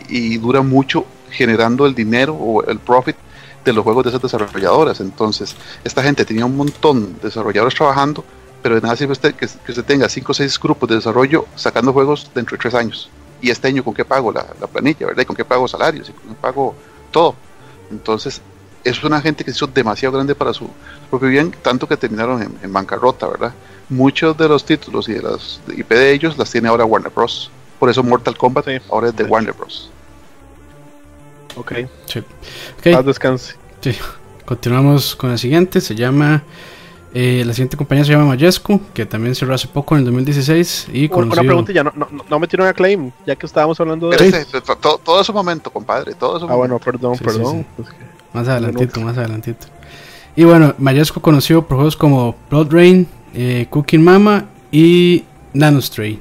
y dura mucho generando el dinero o el profit de los juegos de esas desarrolladoras. Entonces, esta gente tenía un montón de desarrolladores trabajando, pero de nada sirve usted que, que usted tenga 5 o 6 grupos de desarrollo sacando juegos dentro de 3 años. Y este año, ¿con qué pago la, la planilla, verdad? ¿Y con qué pago salarios? ¿Y con qué pago todo? Entonces, es una gente que se hizo demasiado grande para su propio bien, tanto que terminaron en, en bancarrota, ¿verdad? Muchos de los títulos y de las IP de ellos las tiene ahora Warner Bros. Por eso Mortal Kombat Sí. ahora es de Sí. Warner Bros. Ok, Sí. Ok, paz descanse. continuamos con la siguiente. Se llama. Eh, la siguiente compañía se llama Majesco, que también cerró hace poco en el 2016. Y Una conocido. pregunta ya, no, no, no metieron a Claim, ya que estábamos hablando de... Pero ese- to- to- todo, su momento, compadre, todo su Ah, bueno, perdón, Sí, perdón. sí. Es Más adelantito, más adelantito. Y bueno, Mayesco conocido por juegos como Blood Rain, eh, Cooking Mama y Nanostray.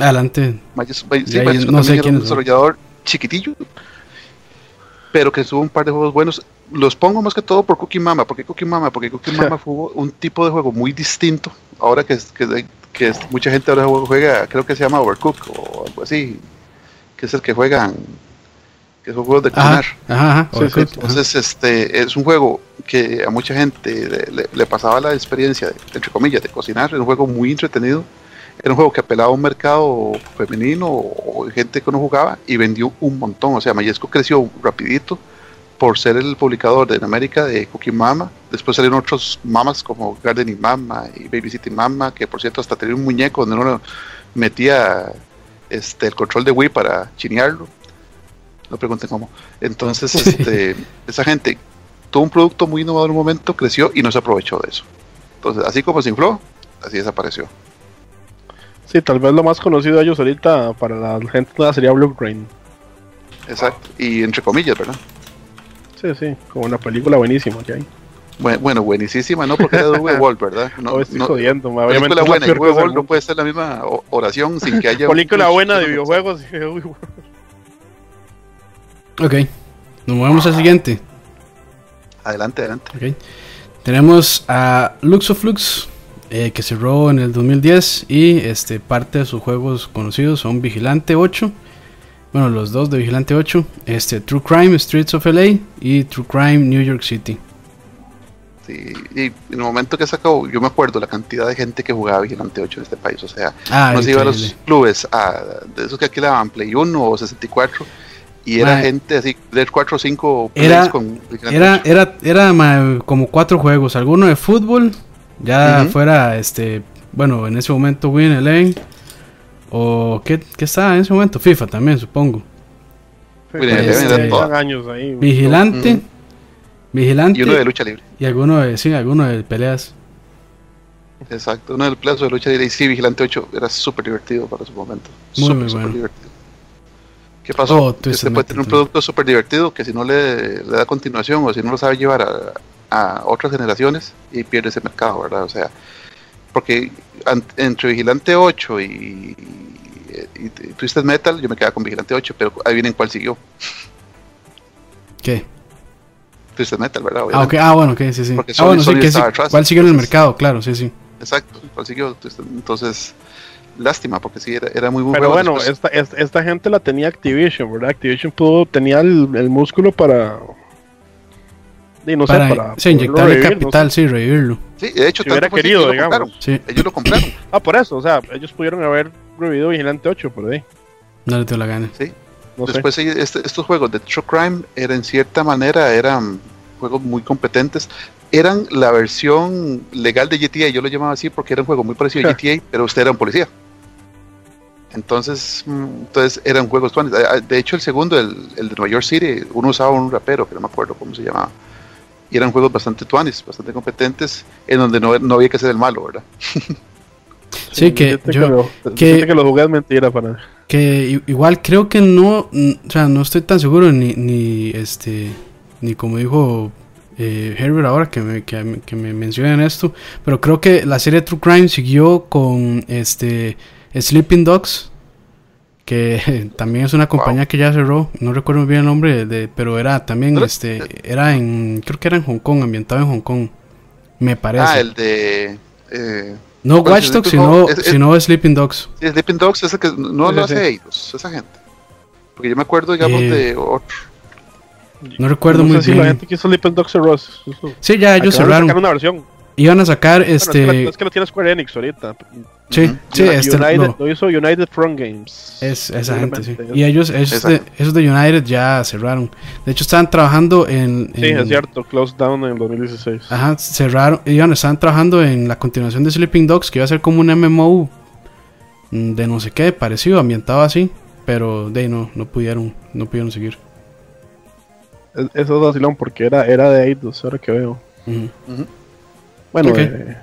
Adelante. Majes- May- sí, Ya, Majesco no sé era un quiénes son. desarrollador chiquitillo, pero que tuvo un par de juegos buenos. Los pongo más que todo por Cookie Mama. ¿Por qué Cookie Mama? Porque Cookie Mama fue un tipo de juego muy distinto. Ahora que, que, que mucha gente ahora juega, creo que se llama Overcook o algo así, que es el que juegan, que son juegos de cocinar. ajá, ajá. Sí, Overcooked, sí, ajá. Entonces, este es un juego que a mucha gente le, le- le pasaba la experiencia, de, entre comillas, de cocinar. Era un juego muy entretenido. Era un juego que apelaba a un mercado femenino o, o gente que no jugaba y vendió un montón. O sea, Mayesco creció rapidito por ser el publicador de en América de Cookie Mama. Después salieron otros mamas como Gardening Mama y Babysitting Mama, que por cierto hasta tenía un muñeco donde uno metía este, el control de Wii para chinearlo. No pregunten cómo. Entonces, este, esa gente tuvo un producto muy innovador en un momento, creció y no se aprovechó de eso. Entonces, así como se infló, así desapareció. Sí, tal vez lo más conocido de ellos ahorita para la gente sería Blue Rain. Exacto. Y entre comillas, ¿verdad? Sí, sí, como una película buenísima que hay. Bueno, bueno buenísima, ¿no? Porque era de Wall, ¿verdad? No, No, estoy no, jodiendo, ma, obviamente película buena y Wall no puede ser la misma oración sin que haya... un- Película buena de videojuegos. Ok, nos movemos al siguiente. Adelante, adelante. Ok. Tenemos a Luxoflux, eh, que cerró en el 2010 y este, parte de sus juegos conocidos son Vigilante 8. Bueno, los dos de Vigilante 8, este, True Crime Streets of LA y True Crime New York City. Sí, y en el momento que sacó, yo me acuerdo la cantidad de gente que jugaba Vigilante 8 en este país. O sea, Ah, no se iba a los clubes, a, de esos que aquí le daban Play 1 o 64, Y era gente así, de 4 o 5 Era- con Vigilante Era, 8. era, era ma, como cuatro juegos, alguno de fútbol, ya fuera este, bueno, en ese momento Win Eleven, o ¿qué, qué estaba en ese momento? FIFA también, supongo. Pues, eh, años ahí. Vigilante. Vigilante Y uno de lucha libre. y alguno de, sí, alguno de peleas. Exacto, uno del plazo de lucha libre. Y sí, Vigilante 8 era súper divertido para su momento. Muy, Súper, muy súper bueno. divertido. ¿Qué pasó? Oh, usted puede tener un producto súper divertido que si no le, le da continuación o si no lo sabe llevar a, a otras generaciones y pierde ese mercado, ¿verdad? O sea, porque entre Vigilante 8 y, y- y Twisted Metal yo me quedaba con Vigilante 8, pero adivinen cuál siguió. ¿Qué? Twisted Metal, ¿verdad? Ah, Obviamente. ok, ah, bueno, ok, sí, sí. Porque Ah, Sony- bueno, sí, Sony que sí. atrás, ¿Cuál siguió en el mercado? Claro, sí, sí. Exacto, cuál siguió. Entonces, lástima, porque sí, era, era muy, muy Pero bueno. esta, esta, esta gente la tenía Activision, ¿verdad? Activision pudo, tenía el, el músculo para. Y no Para, sé, para. sí, inyectarle no capital, sé. sí, revivirlo. sí, de hecho, si hubiera querido, lo digamos. compraron. Sí, Ellos lo compraron. Ah, por eso, o sea, ellos pudieron haber revivido Vigilante 8 por ahí. no le dio la gana. No sé. Después sí, este- estos juegos de True Crime eran en cierta manera eran juegos muy competentes. Eran la versión legal de GTA, yo lo llamaba así porque era un juego muy parecido a. GTA, pero usted era un policía. Entonces, mm, entonces eran juegos. Ah, ah, De hecho, el segundo, el, el de Nueva York City, uno usaba un rapero, que no me acuerdo cómo se llamaba. Y eran juegos bastante tuanis, bastante competentes, en donde no, no había que ser el malo, ¿verdad? Sí, que yo- que- lo jugué es mentira para. Que igual creo que no, o sea, no estoy tan seguro ni, ni este, ni como dijo eh, Herbert ahora que me, que, que me mencionan esto, pero creo que la serie True Crime siguió con este Sleeping Dogs, que también es una compañía que ya cerró, no recuerdo muy bien el nombre, de, pero era también, ¿Pero? este, era en, creo que era en Hong Kong, ambientado en Hong Kong, me parece. Ah, el de... Eh, no ¿cuál Watch es? Dogs, Sleeping sino, Dogs, es- es- sino Sleeping Dogs. Sí, Sleeping Dogs es el que no Sí, lo hace sí. ellos, esa gente. Porque yo me acuerdo, digamos, Eh, de otro. No recuerdo no muy sé si bien. la gente quiso Sleeping Dogs. Eso. Sí, ya ellos cerraron. una versión. Iban a sacar Bueno, es, que este. la- es que lo tiene Square Enix ahorita. sí, sí, este. United, no, lo hizo United Front Games. es esa gente, sí. Y ellos, esos de, Exacto. esos de United ya cerraron. De hecho, estaban trabajando en. Sí, es cierto, Closed Down en el 2016. Ajá, cerraron. Iban, estaban trabajando en la continuación de Sleeping Dogs, que iba a ser como un MMO mm, de no sé qué, parecido, ambientado así. Pero de ahí no, no pudieron, no pudieron seguir. Es- Eso es vacilón porque era, era de Eidos, ahora que veo. Ujú. Ujú. Bueno, eh,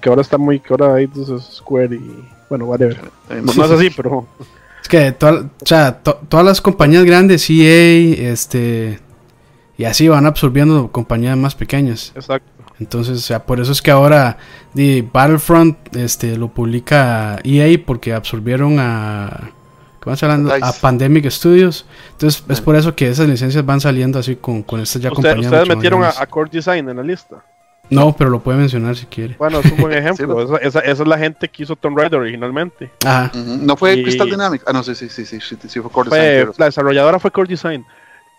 que ahora está muy. que ahora es Square y. Bueno, whatever. Eh, No, no es así, pero. Es que toda- o sea, to- todas las compañías grandes, EA, este. Y así van absorbiendo compañías más pequeñas. Exacto. Entonces, o sea, por eso es que ahora di, Battlefront este, lo publica EA porque absorbieron a. ¿Cómo se llama? Dice. A Pandemic Studios. Entonces, es por eso que esas licencias van saliendo así con, con estas ya Usted- compañías. ustedes metieron a Core Design en la lista. No, pero lo puede mencionar si quiere. Bueno, es un buen ejemplo. Sí, esa, esa- esa es la gente que hizo Tomb Raider originalmente. Ajá. No fue Y- Crystal Dynamics. Ah, no, sí, sí, sí, sí, sí, sí fue Core Fue- Design, pero- la desarrolladora fue Core Design.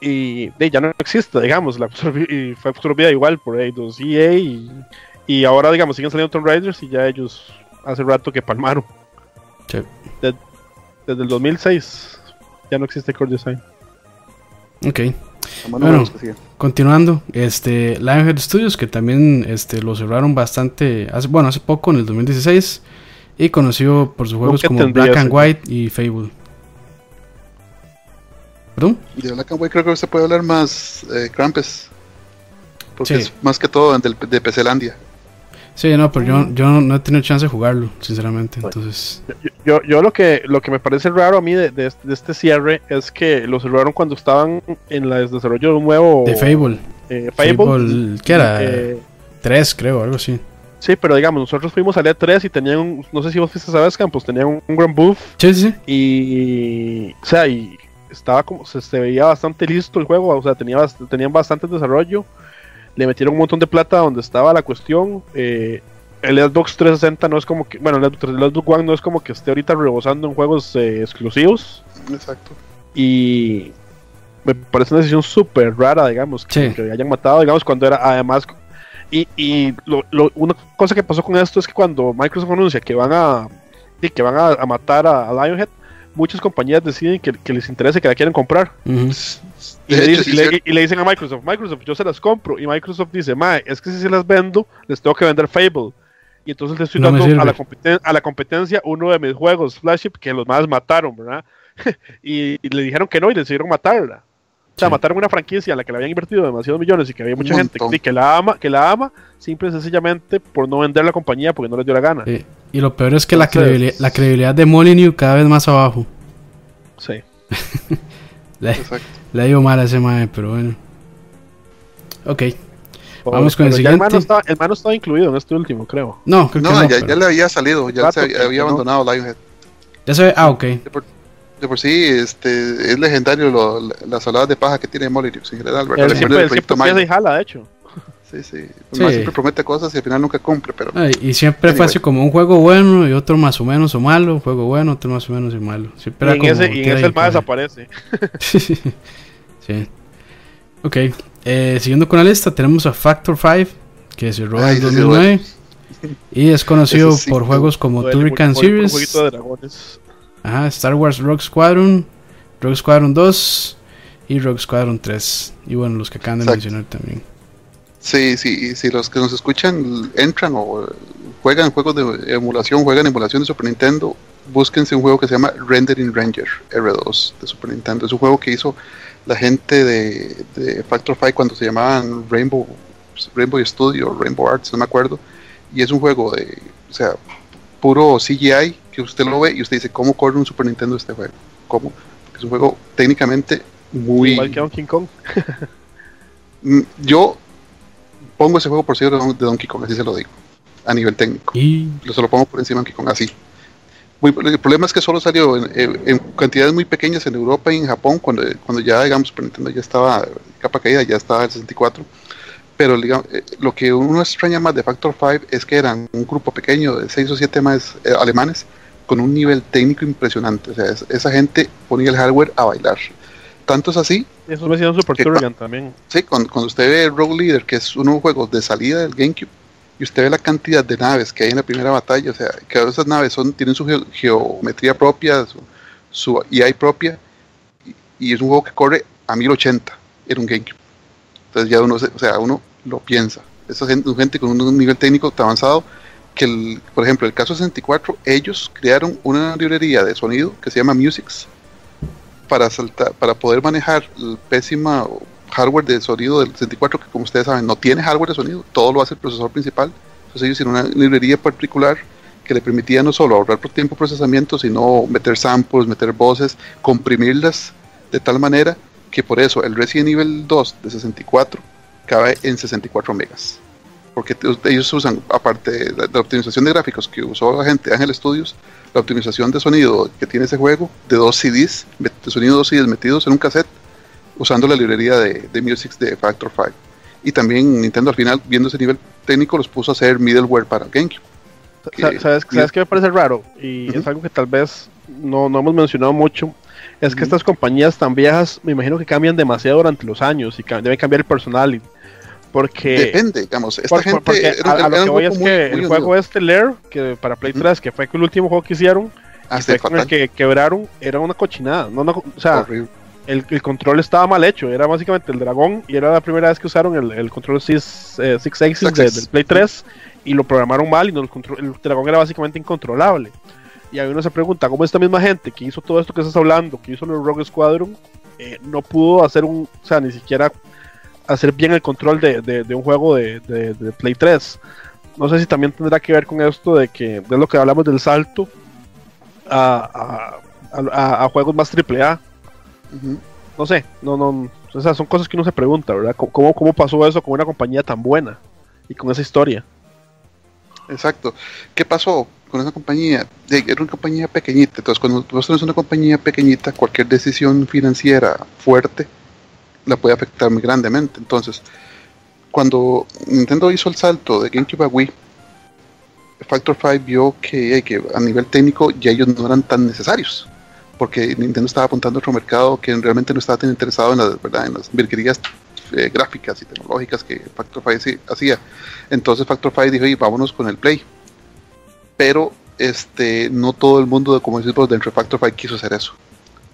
Y de, ya no existe, digamos. La y fue absorbida igual por Eidos EA. Y, y ahora, digamos, siguen saliendo Tomb Raiders y ya ellos hace rato que palmaron. Sí. De- desde el 2006 ya no existe Core Design. Ok. Bueno. Continuando, este, Lionhead Studios, que también este, lo cerraron bastante, hace, bueno, hace poco, en el 2016, y conocido por sus juegos Nunca como Black and White y Fable. ¿Perdón? De Black and White creo que se puede hablar más eh, Krampus. Porque Sí. es más que todo del, de PClandia. Sí, no, pero yo, yo no, he tenido chance de jugarlo, sinceramente, entonces... Yo, yo, lo que lo que me parece raro a mí de, de este, de este cierre es que lo cerraron cuando estaban en la desarrollo de un nuevo De Fable. eh, Fable. Fable, ¿qué era? Eh, 3, creo, algo así. sí, pero digamos, nosotros fuimos a E3 y tenían un, no sé si vos fuiste a Sabes Campos, tenían un, un gran booth Sí, sí, y, o sea, y estaba como, se, se veía bastante listo el juego, o sea, tenía, tenían bastante desarrollo, le metieron un montón de plata donde estaba la cuestión, eh, el Xbox 360 no es como que, bueno, el Xbox One no es como que esté ahorita rebosando en juegos eh, exclusivos Exacto. y me parece una decisión súper rara, digamos, que, Sí. que hayan matado, digamos, cuando era además... Y, y lo- lo- una cosa que pasó con esto es que cuando Microsoft anuncia que van a, sí, que van a, a matar a, a Lionhead, muchas compañías deciden que, que les interese que la quieren comprar. Ujú. Y le, hecho, dice- sí, y le- cierto. y le dicen a Microsoft, Microsoft, yo se las compro. Y Microsoft dice, Mae, es que si se las vendo, les tengo que vender Fable. Y entonces le estoy No dando a la, a la competencia uno de mis juegos, Flagship, que los más mataron, ¿verdad? y, y le dijeron que no y decidieron matarla. O sea, Sí. mataron una franquicia a la que le habían invertido demasiados millones y que había Un mucha gente que, que la ama, que la ama, simple y sencillamente por no vender la compañía porque no les dio la gana. Sí. Y lo peor es que la, credibilidad, la credibilidad de Molyneux cada vez más abajo. Sí. Le, le ha ido mal a ese mae, pero bueno. Ok. Vamos con el El no siguiente. estaba, el man no estaba incluido en este último, creo. No, creo que No, no. ya, pero- ya le había salido, ya Rato se que- había, que no. abandonado Lionhead. Ya se ve. Ah, ok. De por, de por sí, este, es legendario lo- la- las saladas de paja que tiene Molyneux en general, ¿verdad? Él siempre, del siempre Milo. y jala, de hecho. Sí, sí. Sí. man siempre promete cosas y al final nunca cumple, pero Ay, y siempre fue Anyway. así como un juego bueno y otro más o menos o malo, un juego bueno, otro más o menos y malo. Siempre Y era en como ese, y en ese el coge. desaparece. sí. Ok. Eh, siguiendo con la lista, tenemos a Factor 5, que se roba en ese sí es 2009. Y es conocido sí, por juegos como Turrican Series, ajá, Star Wars Rogue Squadron, Rogue Squadron 2 y Rogue Squadron 3. Y bueno, los que acaban de Exacto. mencionar también. Sí, sí, si los que nos escuchan entran o juegan juegos de emulación, juegan emulación de Super Nintendo, búsquense un juego que se llama Rendering Ranger R2 de Super Nintendo. Es un juego que hizo la gente de, de Factor 5 cuando se llamaban Rainbow, Rainbow Studio, Rainbow Arts, no me acuerdo. Y es un juego de, o sea, puro CGI que usted lo ve y usted dice, ¿cómo corre un Super Nintendo este juego? ¿Cómo? Porque es un juego técnicamente muy... Igual que Donkey Kong. Mm, Yo pongo ese juego por ser de Don- de Donkey Kong, así se lo digo, a nivel técnico. Y Lo se lo pongo por encima de Donkey Kong, así. Muy- el problema es que solo salió en, en- cantidades muy pequeñas en Europa y en Japón, cuando, cuando ya, digamos, Super Nintendo ya estaba capa caída, ya estaba el 64. Pero digamos, eh, lo que uno extraña más de Factor 5 es que eran un grupo pequeño de 6 o 7 más eh, alemanes con un nivel técnico impresionante. O sea, es- esa gente ponía el hardware a bailar. Tanto es así Eso me hicieron Super ¿Qué Turrican también. Sí, cuando, cuando usted ve Rogue Leader, que es uno de los juegos de salida del GameCube, y usted ve la cantidad de naves que hay en la primera batalla, o sea, cada esas naves son, tienen su geo- geometría propia, su, su AI propia, y, y es un juego que corre a 1080 en un GameCube. Entonces ya uno, se- o sea, uno lo piensa. Esa gente, gente con un nivel técnico tan avanzado que, el- por ejemplo, el caso 64, ellos crearon una librería de sonido que se llama Musics para saltar, para poder manejar el pésimo hardware de sonido del 64 que como ustedes saben no tiene hardware de sonido, todo lo hace el procesador principal. Entonces ellos hicieron una librería particular que le permitía no solo ahorrar por tiempo de procesamiento, sino meter samples, meter voces, comprimirlas de tal manera que por eso el Resident Evil 2 de 64 cabe en 64 megas. Porque ellos usan, aparte de la, de la optimización de gráficos que usó la gente de Ángel Studios, la optimización de sonido que tiene ese juego, de dos CDs, de sonido de dos CDs metidos en un cassette, usando la librería de, de Music de Factor 5. Y también Nintendo al final, viendo ese nivel técnico, los puso a hacer middleware para GameCube. Que- ¿Sabes, ¿Sabes qué me parece raro? Y Ujú. es algo que tal vez no, no hemos mencionado mucho. Es que Ujú. estas compañías tan viejas, me imagino que cambian demasiado durante los años y ca- debe cambiar el personal. y- Porque, Depende, digamos, esta por- gente porque era- a, lo que voy es muy- que muy el juego unido. este Lair, que para Play Ujú. 3, que fue el último juego que hicieron, Ah, fue con el que quebraron, era una cochinada. No, no, o sea, el, el control estaba mal hecho, era básicamente el dragón y era la primera vez que usaron el, el control Six, eh, de- del Play 3 y lo programaron mal y no, el, control- el dragón era básicamente incontrolable. Y ahí uno se pregunta, ¿cómo esta misma gente que hizo todo esto que estás hablando, que hizo el Rogue Squadron, eh, no pudo hacer un, o sea, ni siquiera hacer bien el control de, de- de un juego de, de- Play 3? No sé si también tendrá que ver con esto de que, de lo que hablamos del salto a, a- a- a juegos más AAA Ujú. no sé, no, no, o sea, son cosas que uno se pregunta, ¿verdad? ¿Cómo- ¿Cómo, pasó eso con una compañía tan buena y con esa historia? Exacto. ¿Qué pasó con esa compañía? Era una compañía pequeñita. Entonces, cuando tú tienes una compañía pequeñita, cualquier decisión financiera fuerte la puede afectar muy grandemente. Entonces, cuando Nintendo hizo el salto de GameCube a Wii, Factor 5 vio que, eh, que a nivel técnico ya ellos no eran tan necesarios. Porque Nintendo estaba apuntando a otro mercado que realmente no estaba tan interesado en las, ¿verdad? En las virguerías eh, gráficas y tecnológicas que Factor 5 sí hacía. Entonces Factor 5 dijo, "Y vámonos con el Play. Pero este, no todo el mundo, como decimos, de Factor 5 quiso hacer eso.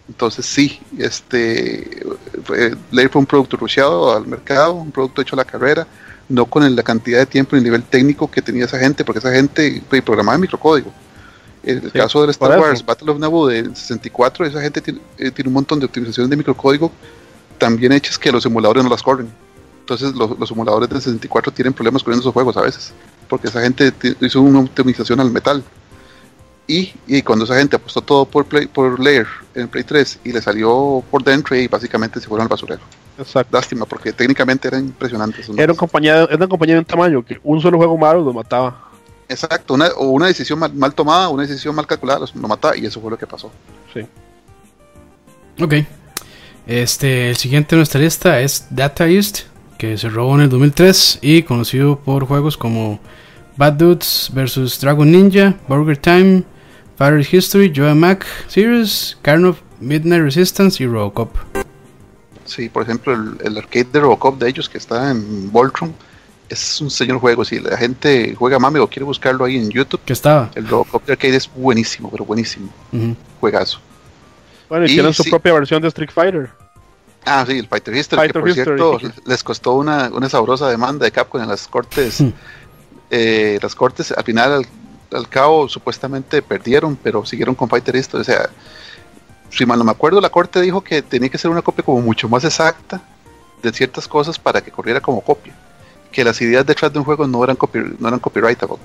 Entonces sí, este, fue, fue un producto rusheado al mercado, un producto hecho a la carrera, no con la cantidad de tiempo y el nivel técnico que tenía esa gente, porque esa gente programaba en microcódigo. En el caso del Star Wars Battle of Naboo de 64, esa gente tiene, eh, tiene, un montón de optimizaciones de microcódigo tan bien hechas que los emuladores no las corren. Entonces los, los emuladores de 64 tienen problemas corriendo esos juegos a veces, porque esa gente hizo una optimización al metal. Y, y, cuando esa gente apostó todo por, play, por Layer en Play 3 y le salió por dentro y básicamente se fueron al basurero. Exacto. Lástima, porque técnicamente eran impresionantes. Era, una compañía, era una compañía de un tamaño que un solo juego malo lo mataba. Exacto, una, o una decisión mal, mal, tomada, una decisión mal calculada lo mataba y eso fue lo que pasó. Sí. Ok. Este, el siguiente en nuestra lista es Data East, que se robó en el 2003 y conocido por juegos como Bad Dudes vs Dragon Ninja, Burger Time, Fire History, Joe Mac Series, Carn Midnight Resistance y Robocop. Sí, por ejemplo, el, arcade de Robocop de ellos que está en Voltron es un señor juego. Si la gente juega mame o quiere buscarlo ahí en YouTube, que estaba. El Robocop de arcade es buenísimo, pero buenísimo. Juegazo. Bueno, y, tienen su propia versión de Street Fighter. Ah, sí, el Fighter History, que por cierto les costó una, una sabrosa demanda de Capcom en las cortes. Eh, las cortes al final al cabo supuestamente perdieron, pero siguieron con Fighter History. O sea, si mal no me acuerdo, la corte dijo que tenía que ser una copia como mucho más exacta de ciertas cosas para que corriera como copia. Que las ideas detrás de un juego no eran, no eran copyrightable,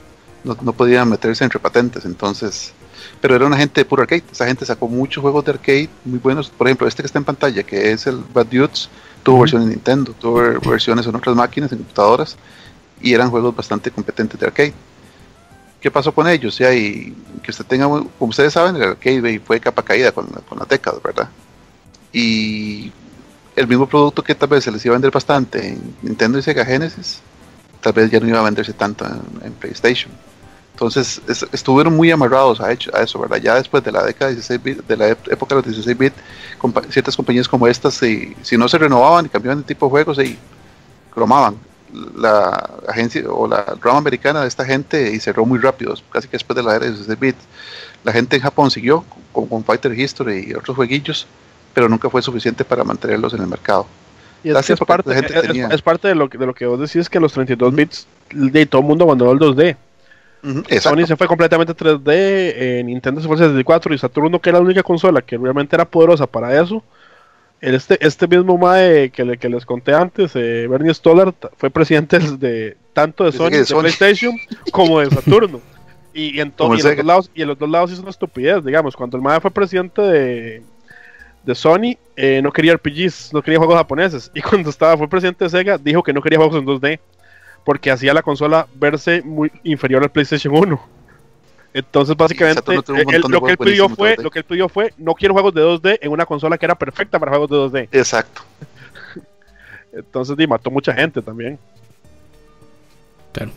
no, no, podían meterse entre patentes. Entonces, pero era una gente de puro arcade. Esa gente sacó muchos juegos de arcade muy buenos. Por ejemplo, este que está en pantalla, que es el Bad Dudes, tuvo versiones en Nintendo, tuvo versiones en otras máquinas, en computadoras, y eran juegos bastante competentes de arcade. ¿Qué pasó con ellos? Ya, y que usted tenga, como ustedes saben, el arcade fue capa caída con, con las décadas, ¿verdad? Y el mismo producto que tal vez se les iba a vender bastante en Nintendo y Sega Genesis, tal vez ya no iba a venderse tanto en, PlayStation. Entonces estuvieron muy amarrados a, eso, ¿verdad? Ya después de la década de 16 bit, de la época de los 16 bit, ciertas compañías como estas, si, si no se renovaban y cambiaban de tipo de juegos, se cromaban la agencia o la rama americana de esta gente y cerró muy rápido, casi que después de la era de 16 bits. La gente en Japón siguió con, Fighter History y otros jueguillos, pero nunca fue suficiente para mantenerlos en el mercado. Y es, parte, es, parte de lo, de lo que vos decís que los 32 bits de todo el mundo abandonó el 2D. Sony se fue completamente 3D, eh, Nintendo se fue al 64 y Saturno, que era la única consola que realmente era poderosa para eso, este, este mismo MAE que, que les conté antes, eh, Bernie Stoller, fue presidente de tanto de Sony, de, PlayStation, como de Saturno. Y, en los dos lados, y en los dos lados hizo una estupidez, digamos. Cuando el MAE fue presidente de, de Sony, eh, no quería RPGs, no quería juegos japoneses. Y cuando estaba fue presidente de Sega, dijo que no quería juegos en 2D, porque hacía la consola verse muy inferior al PlayStation 1. Entonces, básicamente, lo, que él pidió fue, lo que él pidió fue, no quiero juegos de 2D en una consola que era perfecta para juegos de 2D. Exacto. Entonces, y mató mucha gente también. Claro.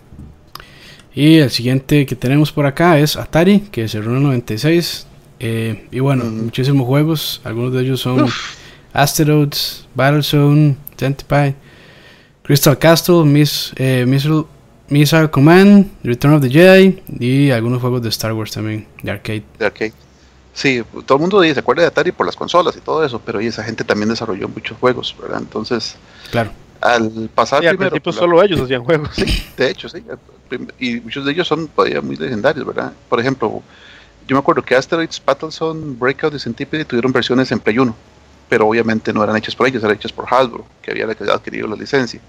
Y el siguiente que tenemos por acá es Atari, que cerró en el 96. Eh, y bueno, muchísimos juegos. Algunos de ellos son Asteroids, Battlezone, Centipede, Crystal Castle, Miss, eh, Missile Missile Command, Return of the Jedi y algunos juegos de Star Wars también, de arcade. De arcade. Sí, todo el mundo dice, se acuerda de Atari por las consolas y todo eso, pero esa gente también desarrolló muchos juegos, ¿verdad? Entonces, claro. al pasar al principio solo ellos hacían juegos. de hecho, sí. Y muchos de ellos son todavía muy legendarios, ¿verdad? Por ejemplo, yo me acuerdo que Asteroids, Battlezone, Breakout y Centipede tuvieron versiones en Play 1, pero obviamente no eran hechas por ellos, eran hechas por Hasbro, que había adquirido la licencia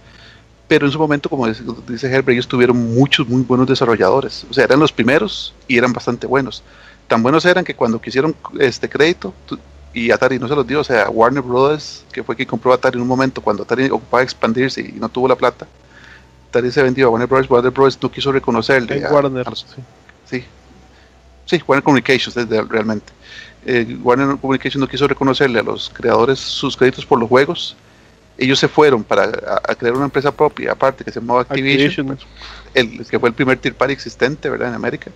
pero en su momento, como dice, Herbert, ellos tuvieron muchos muy buenos desarrolladores. O sea, eran los primeros y eran bastante buenos. Tan buenos eran que cuando quisieron este crédito y Atari no se los dio, o sea, Warner Brothers, que fue quien compró Atari en un momento cuando Atari ocupaba expandirse y no tuvo la plata, Atari se vendió a Warner Brothers, Warner Brothers no quiso reconocerle. A, Warner, sí. sí. Warner Communications realmente. Eh, Warner Communications no quiso reconocerle a los creadores sus créditos por los juegos ellos se fueron para crear una empresa propia, aparte que se llamaba Activision, el, que fue el primer tier party existente ¿verdad? en América.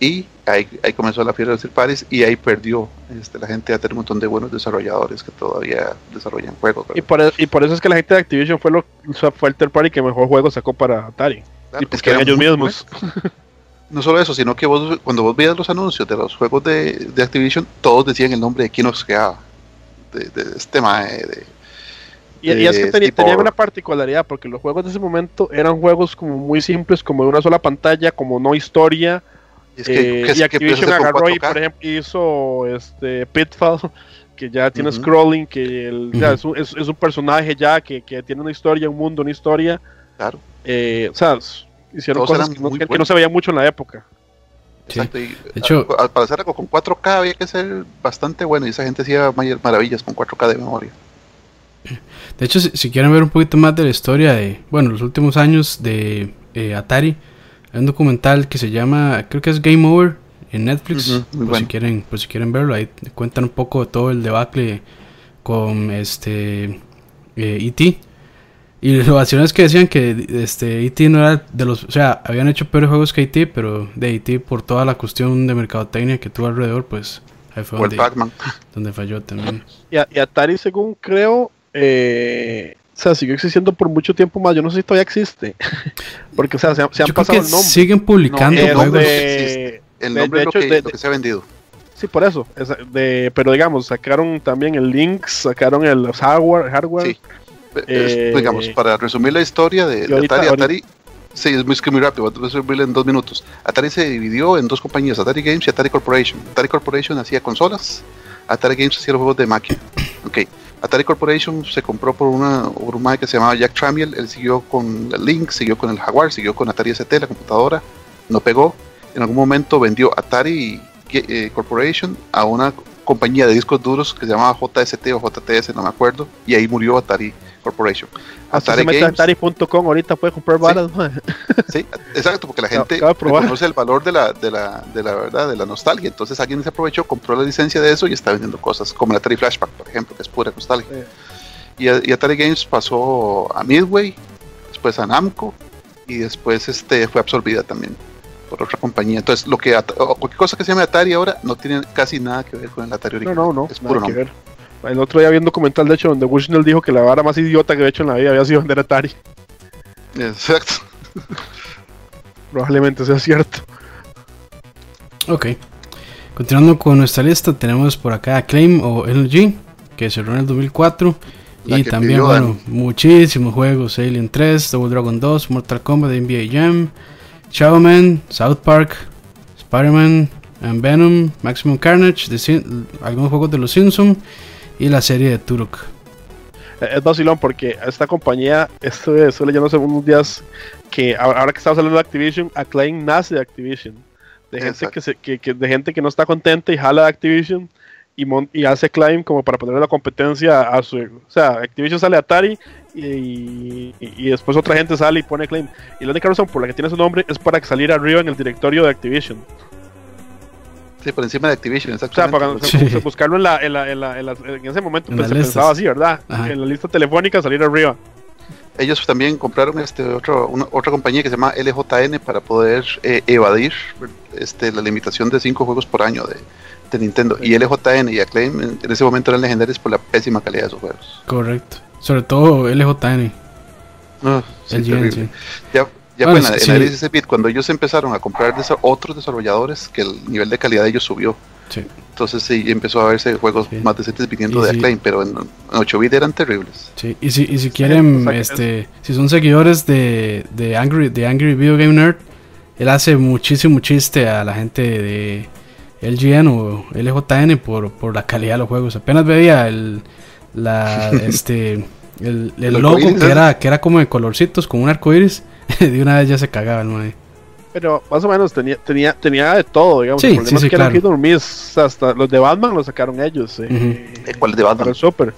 Y ahí, ahí comenzó la fiebre de los tier parties y ahí perdió este, la gente a tener un montón de buenos desarrolladores que todavía desarrollan juegos. Y por, e, y por, eso es que la gente de Activision fue, lo, fue el tier party que mejor juego sacó para Atari. y es que ellos mismos. No solo eso, sino que vos, cuando vos veías los anuncios de los juegos de, de Activision, todos decían el nombre de quién los creaba. De, de este mae, de, Y, y es que tenía, tipo- tenían una particularidad, porque los juegos de ese momento eran juegos como muy simples, como de una sola pantalla, como no historia. y es que, eh, que- y Activision empieza a ser con agarró y, 4K. por ejemplo, hizo este Pitfall, que ya tiene scrolling, que el- ya es, un, es- es un personaje ya que, que tiene una historia, un mundo, una historia. Claro, Eh, o sea, hicieron Todos cosas que no, que- se veía mucho en la época. Sí. exacto. Y, De hecho- a- a- para hacer algo con 4K había que ser bastante bueno y esa gente hacía maravillas con 4K de memoria. De hecho, si, si quieren ver un poquito más de la historia de, bueno, los últimos años de eh, Atari, hay un documental que se llama, creo que es Game Over en Netflix. Muy por, si quieren, por si quieren verlo, ahí cuentan un poco de todo el debacle con este eh, E.T. Y lo vacilón es que decían que este E.T. no era de los, o sea, habían hecho peores juegos que E.T., pero de E.T. por toda la cuestión de mercadotecnia que tuvo alrededor, pues ahí fue O el donde, Pac-Man. donde falló también. Y, a- y Atari, según creo, eh, o sea, siguió existiendo por mucho tiempo más. Yo no sé si todavía existe. Porque, o sea, se, han- se han pasado el nombre. siguen publicando No, Es el juegos. nombre de-. El de- nombre de es lo, hecho, que, de- lo que se ha vendido. Sí, por eso. esa- de, pero digamos, sacaron también el Lynx, sacaron el hardware. hardware Sí. Es- Eh, digamos, para resumir la historia de, de ahorita- Atari, ahorita- Atari, sí, es muy, es que muy rápido, voy a resumirlo en dos minutos. Atari se dividió en dos compañías, Atari Games y Atari Corporation. Atari Corporation hacía consolas, Atari Games hacía los juegos de máquina. Ok, Atari Corporation se compró por, una, por que se llamaba Jack Tramiel, él siguió con Lynx, siguió con el Jaguar, siguió con Atari ST, la computadora, no pegó. En algún momento vendió Atari eh, Corporation a una compañía de discos duros que se llamaba JST o JTS, no me acuerdo, y ahí murió Atari Corporation. Atari se mete a Games, Atari.com, ahorita puede comprar mae. sí, exacto, porque la gente probar. conoce el valor de la, de la, de la verdad, de la nostalgia. Entonces alguien se aprovechó, compró la licencia de eso y está vendiendo cosas, como el Atari Flashback, por ejemplo, que es pura nostalgia. Sí. Y, Atari Games pasó a Midway, después a Namco y después este fue absorbida también por otra compañía. Entonces, lo que cualquier cosa que se llame Atari ahora no tiene casi nada que ver con el Atari No, original. no, no. es nada puro que ver. El otro día vi un documental, de hecho, donde Bushnell dijo que la vara más idiota que había hecho en la vida había sido vender Atari. Exacto. Probablemente sea cierto. Ok. Continuando con nuestra lista, tenemos por acá Acclaim o LG, que cerró en el 2004. La y también, pidió bueno, muchísimos juegos: Alien 3, Double Dragon 2, Mortal Kombat, NBA Jam, Shadow Man, South Park, Spider-Man, and Venom, Maximum Carnage, The Sin- algunos juegos de los Simpsons y la serie de Turok. Eh, Es vacilón porque esta compañía, esto estoy leyendo hace unos días que ahora que estamos hablando de Activision, Acclaim nace de Activision. De gente que, se, que, que- de gente que no está contenta y jala de Activision y, mon- y hace Acclaim como para ponerle la competencia a su... O sea, Activision sale a Atari y, y- y después otra gente sale y pone Acclaim. Y la única razón por la que tiene su nombre es para salir arriba en el directorio de Activision. Sí, por encima de Activision, O sea, exactamente. para Sí. buscarlo en, la, en, la, en, la- en, la- en ese momento En pues, se listas. pensaba así, ¿verdad? Ajá. En la lista telefónica salir arriba. Ellos también compraron este otro, una, otra compañía que se llama LJN para poder eh, evadir este, la limitación de 5 juegos por año de, de Nintendo. Y LJN y Acclaim en, en ese momento eran legendarios por la pésima calidad de sus juegos. Correcto. Sobre todo LJN. Ah, sí, LGN, terrible. sí. Ya, ya Bueno, en, sí. en la 16 bit cuando ellos empezaron a comprar desa- otros desarrolladores que el nivel de calidad de ellos subió. Sí. Entonces sí empezó a verse juegos Sí. más decentes viniendo Y de. Acclaim, pero en, en 8 bit eran terribles. Sí, y si, y si quieren, o sea, que este, si son seguidores de, de Angry, de Angry Video Game Nerd, él hace muchísimo chiste a la gente de LGN o LJN por, por la calidad de los juegos. Apenas veía el, la, este, el, el El logo que ¿eh? era, que era como de colorcitos, como un arco iris, de una vez ya se cagaba el mae. Pero más o menos tenía, tenía, tenía de todo, digamos. Sí, el problema sí, sí, es que eran claro. miss, hasta los de Batman los sacaron ellos. eh, Eh, ¿Cuál es de Batman? el Super.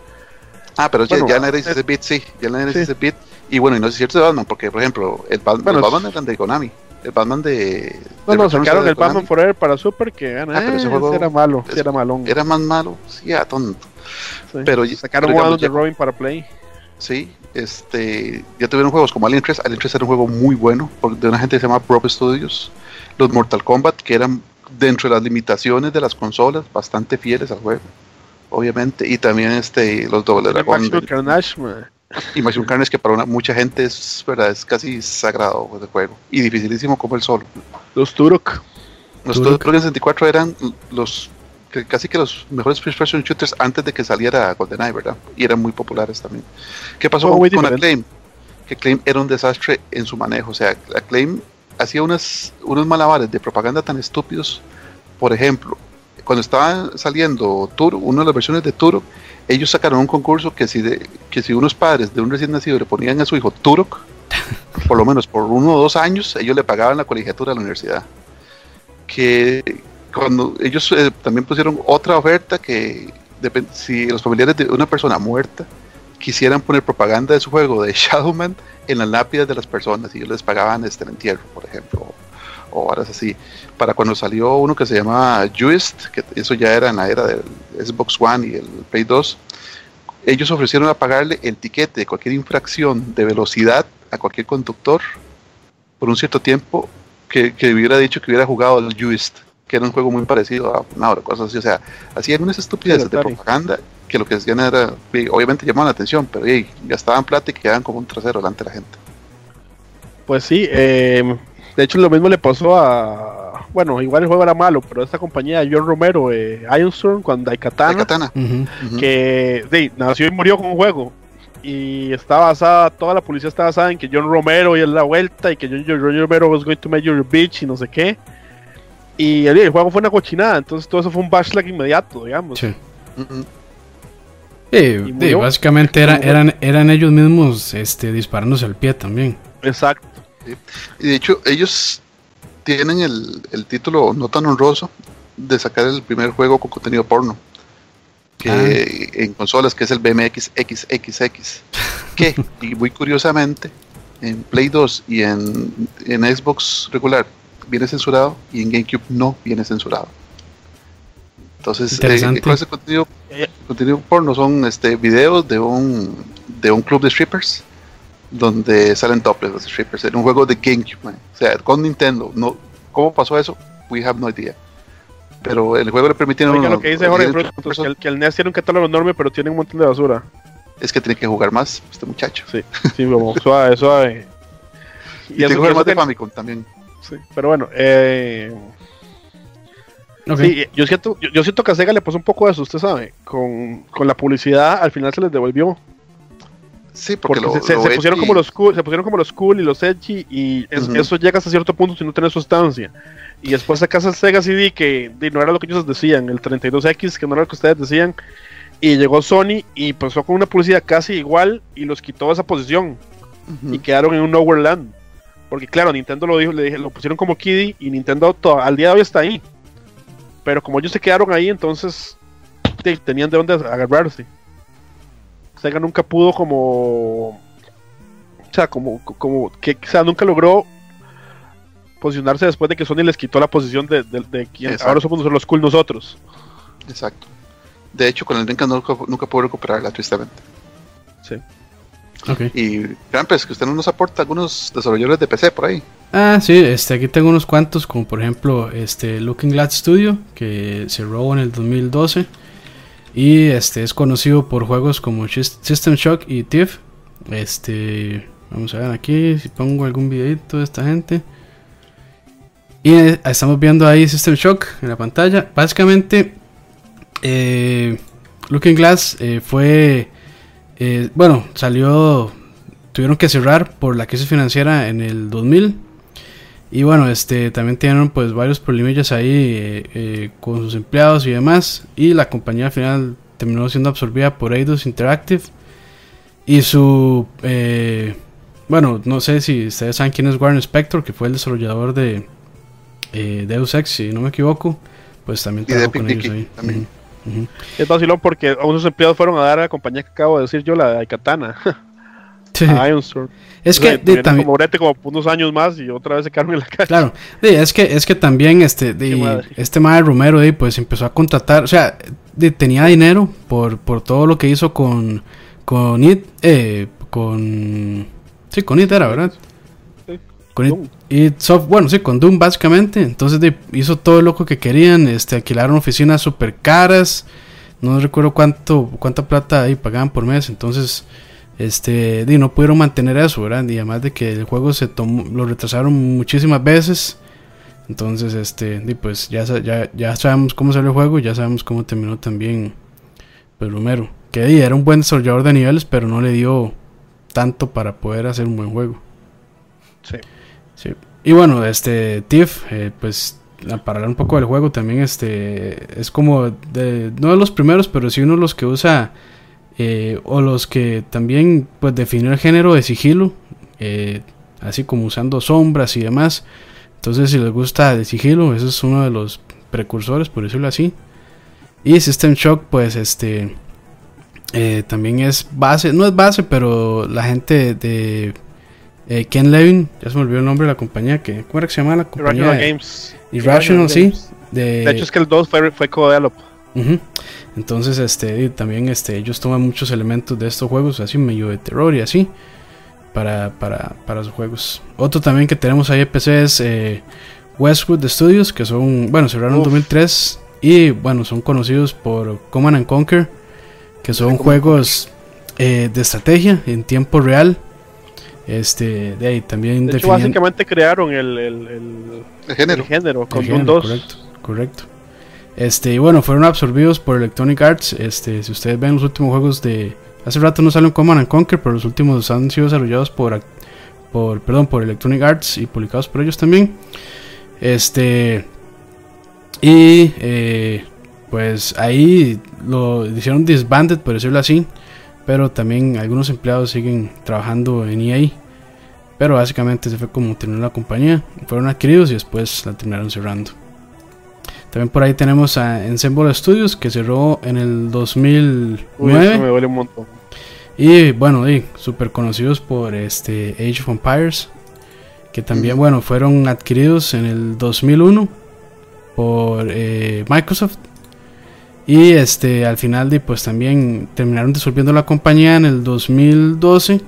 Ah, pero ya- Bueno, ya, en la 16 bit sí, ya en la 16 bit. Y bueno, y no es cierto de Batman, porque por ejemplo, el, Bat- Bueno, los Batman eran de Konami. El Batman de. No, de no, sacaron era de el Batman. Forever para Super que. Ah, pero ese eh, juego era malo, sí es- era malón. Era más malo, sí, a tonto. sí. pero- sacaron pero digamos, uno de Robin para Play. Sí, este, ya tuvieron juegos como Alien 3. Alien 3 era un juego muy bueno de una gente que se llama Probe Studios. Los Mortal Kombat, que eran dentro de las limitaciones de las consolas, bastante fieles al juego, obviamente. Y también este, los Double Dragon Maximum Carnage, y Maximum Carnage, que para una, mucha gente es, ¿verdad? es casi sagrado el juego. Y dificilísimo como el solo. Los Turok. Los Turok en 64 eran los casi que los mejores first person shooters antes de que saliera GoldenEye, ¿verdad? Y eran muy populares también. ¿Qué pasó con, con Acclaim? Que Acclaim era un desastre en su manejo. O sea, Acclaim hacía unas, unos malabares de propaganda tan estúpidos. Por ejemplo, cuando estaba saliendo Turo, una de las versiones de Turok, ellos sacaron un concurso que si, de, que si unos padres de un recién nacido le ponían a su hijo Turok, por lo menos por uno o dos años, ellos le pagaban la colegiatura a la universidad. Que cuando ellos eh, también pusieron otra oferta que si los familiares de una persona muerta quisieran poner propaganda de su juego de Shadowman en las lápidas de las personas y ellos les pagaban este el entierro, por ejemplo, o horas así. Para cuando salió uno que se llamaba Juist, que eso ya era en la era del Xbox One y el Play 2, ellos ofrecieron a pagarle el tiquete de cualquier infracción de velocidad a cualquier conductor por un cierto tiempo que, que hubiera dicho que hubiera jugado al Juist que era un juego muy parecido a una hora, cosas así. O sea, hacían unas estupideces de propaganda que lo que hacían era, obviamente llamaban la atención, pero ya estaban plata y quedaban como un trasero delante de la gente. Pues sí, eh, de hecho lo mismo le pasó a, bueno, igual el juego era malo, pero esta compañía John Romero, eh, Ionstorm, con Daikatana, que nació y murió con un juego. Y está basada, toda la policía está basada en que John Romero y es la vuelta y que John, John Romero was going to make your bitch y no sé qué. Y el, juego fue una cochinada, entonces todo eso fue un backlash inmediato, digamos. Sí. básicamente era, eran, eran ellos mismos este, disparándose al pie también. Exacto. Y de hecho, ellos tienen el, el, título no tan honroso de sacar el primer juego con contenido porno. Que ah. en consolas, que es el BMX XXX. que, y muy curiosamente, en Play 2 y en, en Xbox regular viene censurado y en GameCube no viene censurado. Entonces, eh, contenido, contenido porno son este videos de un de un club de strippers donde salen topless los strippers en un juego de GameCube, o sea, con Nintendo. No, ¿Cómo pasó eso? We have no idea. Pero el juego le permitieron. lo que dice Jorge que, el, que el NES tiene un catálogo enorme, pero tiene un montón de basura. Es que tiene que jugar más, este muchacho. Sí, sí, como suave, suave. Y, y tiene que jugar más de Famicom también pero bueno, eh, yo siento, yo, siento que a Sega le pasó un poco de eso, usted sabe, con, la publicidad al final se les devolvió. Sí, porque, se, pusieron como los cool, se pusieron como los cool y los edgy y eso llega hasta cierto punto si no tiene sustancia. Y después sacas el Sega CD que no era lo que ellos decían, el 32X que no era lo que ustedes decían. Y llegó Sony y pasó con una publicidad casi igual y los quitó esa posición. Y quedaron en un Nowhere Land. Porque claro, Nintendo lo dijo, le dije, lo pusieron como Kiddy y Nintendo al día de hoy está ahí. Pero como ellos se quedaron ahí, entonces tenían de dónde agarrarse. Sega nunca pudo como. O sea, como, como que o sea, nunca logró posicionarse después de que Sony les quitó la posición de, de, quien ahora somos los cool nosotros. Exacto. De hecho, con el Dreamcast nunca, nunca pudo recuperarla, tristemente. Sí. Y Grampes, que usted no nos aporta algunos desarrolladores de PC por ahí. Ah, sí, este, aquí tengo unos cuantos, como por ejemplo este Looking Glass Studio, que se robó en el 2012. Y este es conocido por juegos como System Shock y Thief. Este, vamos a ver aquí si pongo algún videito de esta gente. Y eh, estamos viendo ahí System Shock en la pantalla. Básicamente, eh, Looking Glass eh, fue eh, bueno, salió, tuvieron que cerrar por la crisis financiera en el 2000. Y bueno, este también tienen pues varios problemillas ahí eh, eh, con sus empleados y demás. Y la compañía al final terminó siendo absorbida por Eidos Interactive. Y su... bueno, no sé si ustedes saben quién es Warren Spector, que fue el desarrollador de Deus Ex, si no me equivoco. Pues también trabajó con ellos ahí. Es vacilón porque unos empleados fueron a dar a la compañía que acabo de decir yo, la de Katana. Sí. Es que también como como unos años más y otra vez se quedaron en la calle. Claro, es que es que también este de, este madre Romero pues empezó a contratar, o sea, tenía dinero por, por todo lo que hizo con con It, eh, con sí, con It era, ¿verdad? Con It, soft, bueno, sí, con Doom básicamente. Entonces hizo todo lo que querían. Este, alquilaron oficinas super caras. No recuerdo cuánto, cuánta plata ahí pagaban por mes. Entonces, este, no pudieron mantener eso, ¿verdad? Y además de que el juego se tomó, lo retrasaron muchísimas veces. Entonces, este, y pues ya, ya, ya sabemos cómo salió el juego, ya sabemos cómo terminó también Pelumero. Que era un buen desarrollador de niveles, pero no le dio tanto para poder hacer un buen juego. Sí. Y bueno, este Tiff, eh, pues para hablar un poco del juego también, este es como de, no de los primeros, pero sí uno de los que usa eh, o los que también pues definió el género de sigilo, eh, así como usando sombras y demás. Entonces, si les gusta de sigilo, ese es uno de los precursores, por decirlo así. Y System Shock, pues este también es base, no es base, pero la gente de eh, Ken Levin, ya se me olvidó el nombre de la compañía, que, ¿cómo era que se llama la compañía? Irrational Games. Irrational, sí. De... hecho es que el 2 fue, fue co-develop. Entonces, este, también este, ellos toman muchos elementos de estos juegos, así medio de terror y así para, para, para sus juegos. Otro también que tenemos ahí en PC es eh, Westwood Studios, que son, bueno, cerraron en 2003 y, bueno, son conocidos por Command and Conquer, que son juegos eh, de estrategia en tiempo real. Este, de ahí también de hecho, básicamente crearon el, el, el, género. género con el 2. Correcto, correcto. Este, y bueno, fueron absorbidos por Electronic Arts. Este, si ustedes ven los últimos juegos de, Hace rato no salió en Command and Conquer, pero los últimos han sido desarrollados por, por, perdón, por Electronic Arts y publicados por ellos también. Este. Y eh, pues ahí lo hicieron disbanded, por decirlo así. Pero también algunos empleados siguen trabajando en EA. Pero básicamente se fue como terminó la compañía. Fueron adquiridos y después la terminaron cerrando. También por ahí tenemos a Ensemble Studios que cerró en el 2009. me duele un montón. Y bueno, y super conocidos por este Age of Empires, que también bueno, fueron adquiridos en el 2001 por eh, Microsoft. Y este al final de pues también terminaron disolviendo la compañía en el 2012.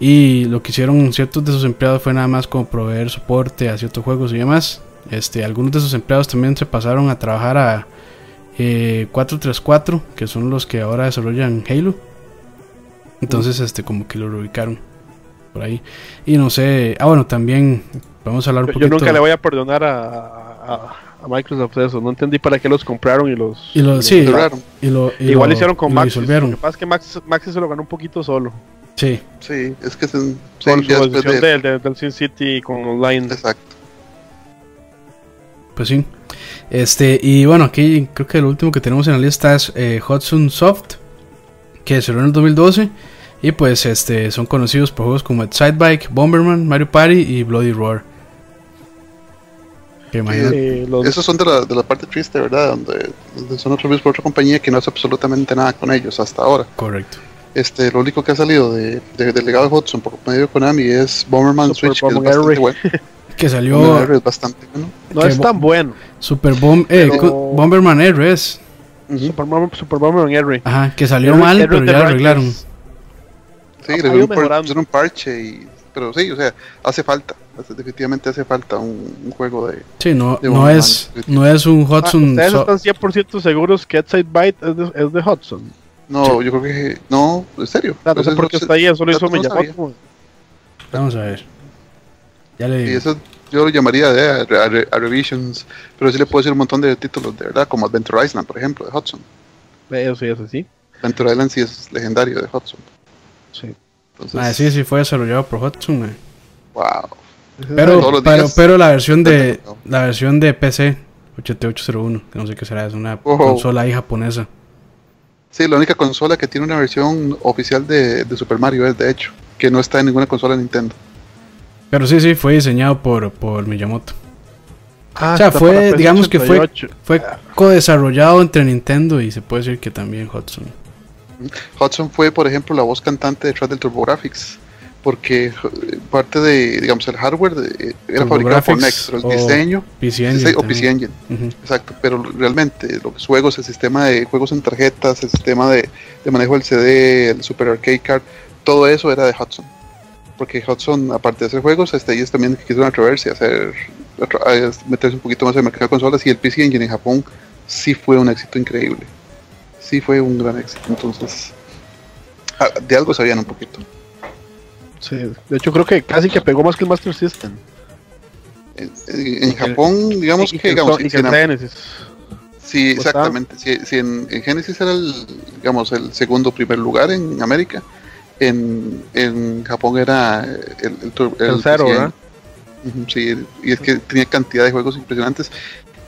Y lo que hicieron ciertos de sus empleados fue nada más como proveer soporte a ciertos juegos y demás. Este, algunos de sus empleados también se pasaron a trabajar a 434, eh, que son los que ahora desarrollan Halo. Entonces, este, como que lo reubicaron por ahí. Y no sé, ah, bueno, también vamos a hablar un yo, poquito. Yo nunca le voy a perdonar a, a, Microsoft eso. No entendí para qué los compraron y los. Y lo, sí, y lo, Igual hicieron con Max. Lo que pasa es que Max, Max se lo ganó un poquito solo. Sí. Sí, es que es en, con su de... del, del Sin City con online. Exacto. Pues sí. Este, y bueno, aquí creo que lo último que tenemos en la lista es eh, Hudson Soft, que cerró en el 2012. Y pues este son conocidos por juegos como Sidebike, Bomberman, Mario Party y Bloody Roar. Que eh, Esos son de la, de la, parte triste, ¿verdad? Donde, son otros por otra compañía que no hace absolutamente nada con ellos hasta ahora. Correcto. Este, lo único que ha salido de, de, del legado de Hudson por medio de Konami es Bomberman Switch, que es bastante bueno. que salió. Es bastante bueno. No es tan bueno. Super Bomb, eh, Bomberman R es. Super, Super, Bomberman R. Ajá, que salió mal, pero ya lo arreglaron. Sí, le pusieron un parche y. Pero sí, o sea, hace falta. Definitivamente hace falta un, juego de. Sí, no, no, es, no es un Hudson. Ah, ¿Ustedes están 100% seguros que Outside Byte es de, es de Hudson? No, yo creo que. No, en serio. Claro, no sé por qué está ahí, eso lo hizo Miyamoto. Vamos a ver. Ya le digo. Y eso yo lo llamaría de a, revisions, pero sí le puedo decir un montón de títulos de verdad, como Adventure Island, por ejemplo, de Hudson. Eso sí, eso sí. Adventure Island sí es legendario de Hudson. Sí. Entonces, ah, sí, sí fue desarrollado por Hudson. Eh. Wow. Pero, pero, pero, la versión de la versión de PC 8801, que no sé qué será, es una consola ahí japonesa. Sí, la única consola que tiene una versión oficial de, de Super Mario es, de hecho, que no está en ninguna consola de Nintendo. Pero sí, sí, fue diseñado por, por Miyamoto. Ah, o sea, fue, digamos que fue, fue co-desarrollado entre Nintendo y se puede decir que también Hudson. Hudson fue, por ejemplo, la voz cantante detrás del TurboGrafx, porque eh, parte de, digamos, el hardware de, era fabricado por NEC, pero el diseño PC Engine, o PC Engine, exacto, pero realmente los juegos, el sistema de juegos en tarjetas, el sistema de, de manejo del CD, el Super Arcade Card, todo eso era de Hudson porque Hudson, aparte de hacer juegos, este, ellos también quisieron atreverse a hacer, a meterse un poquito más en el mercado de consolas y el PC Engine en Japón sí fue un éxito increíble. Sí fue un gran éxito. Entonces, ah, de algo sabían un poquito. Sí, de hecho creo que casi que pegó más que el Master System. En, Japón, digamos que, digamos, Genesis. Sí, exactamente. Si, en, Genesis era el, digamos, el segundo primer lugar en América, en, en Japón era el, el, tercero, ¿verdad? Sí, y es que tenía cantidad de juegos impresionantes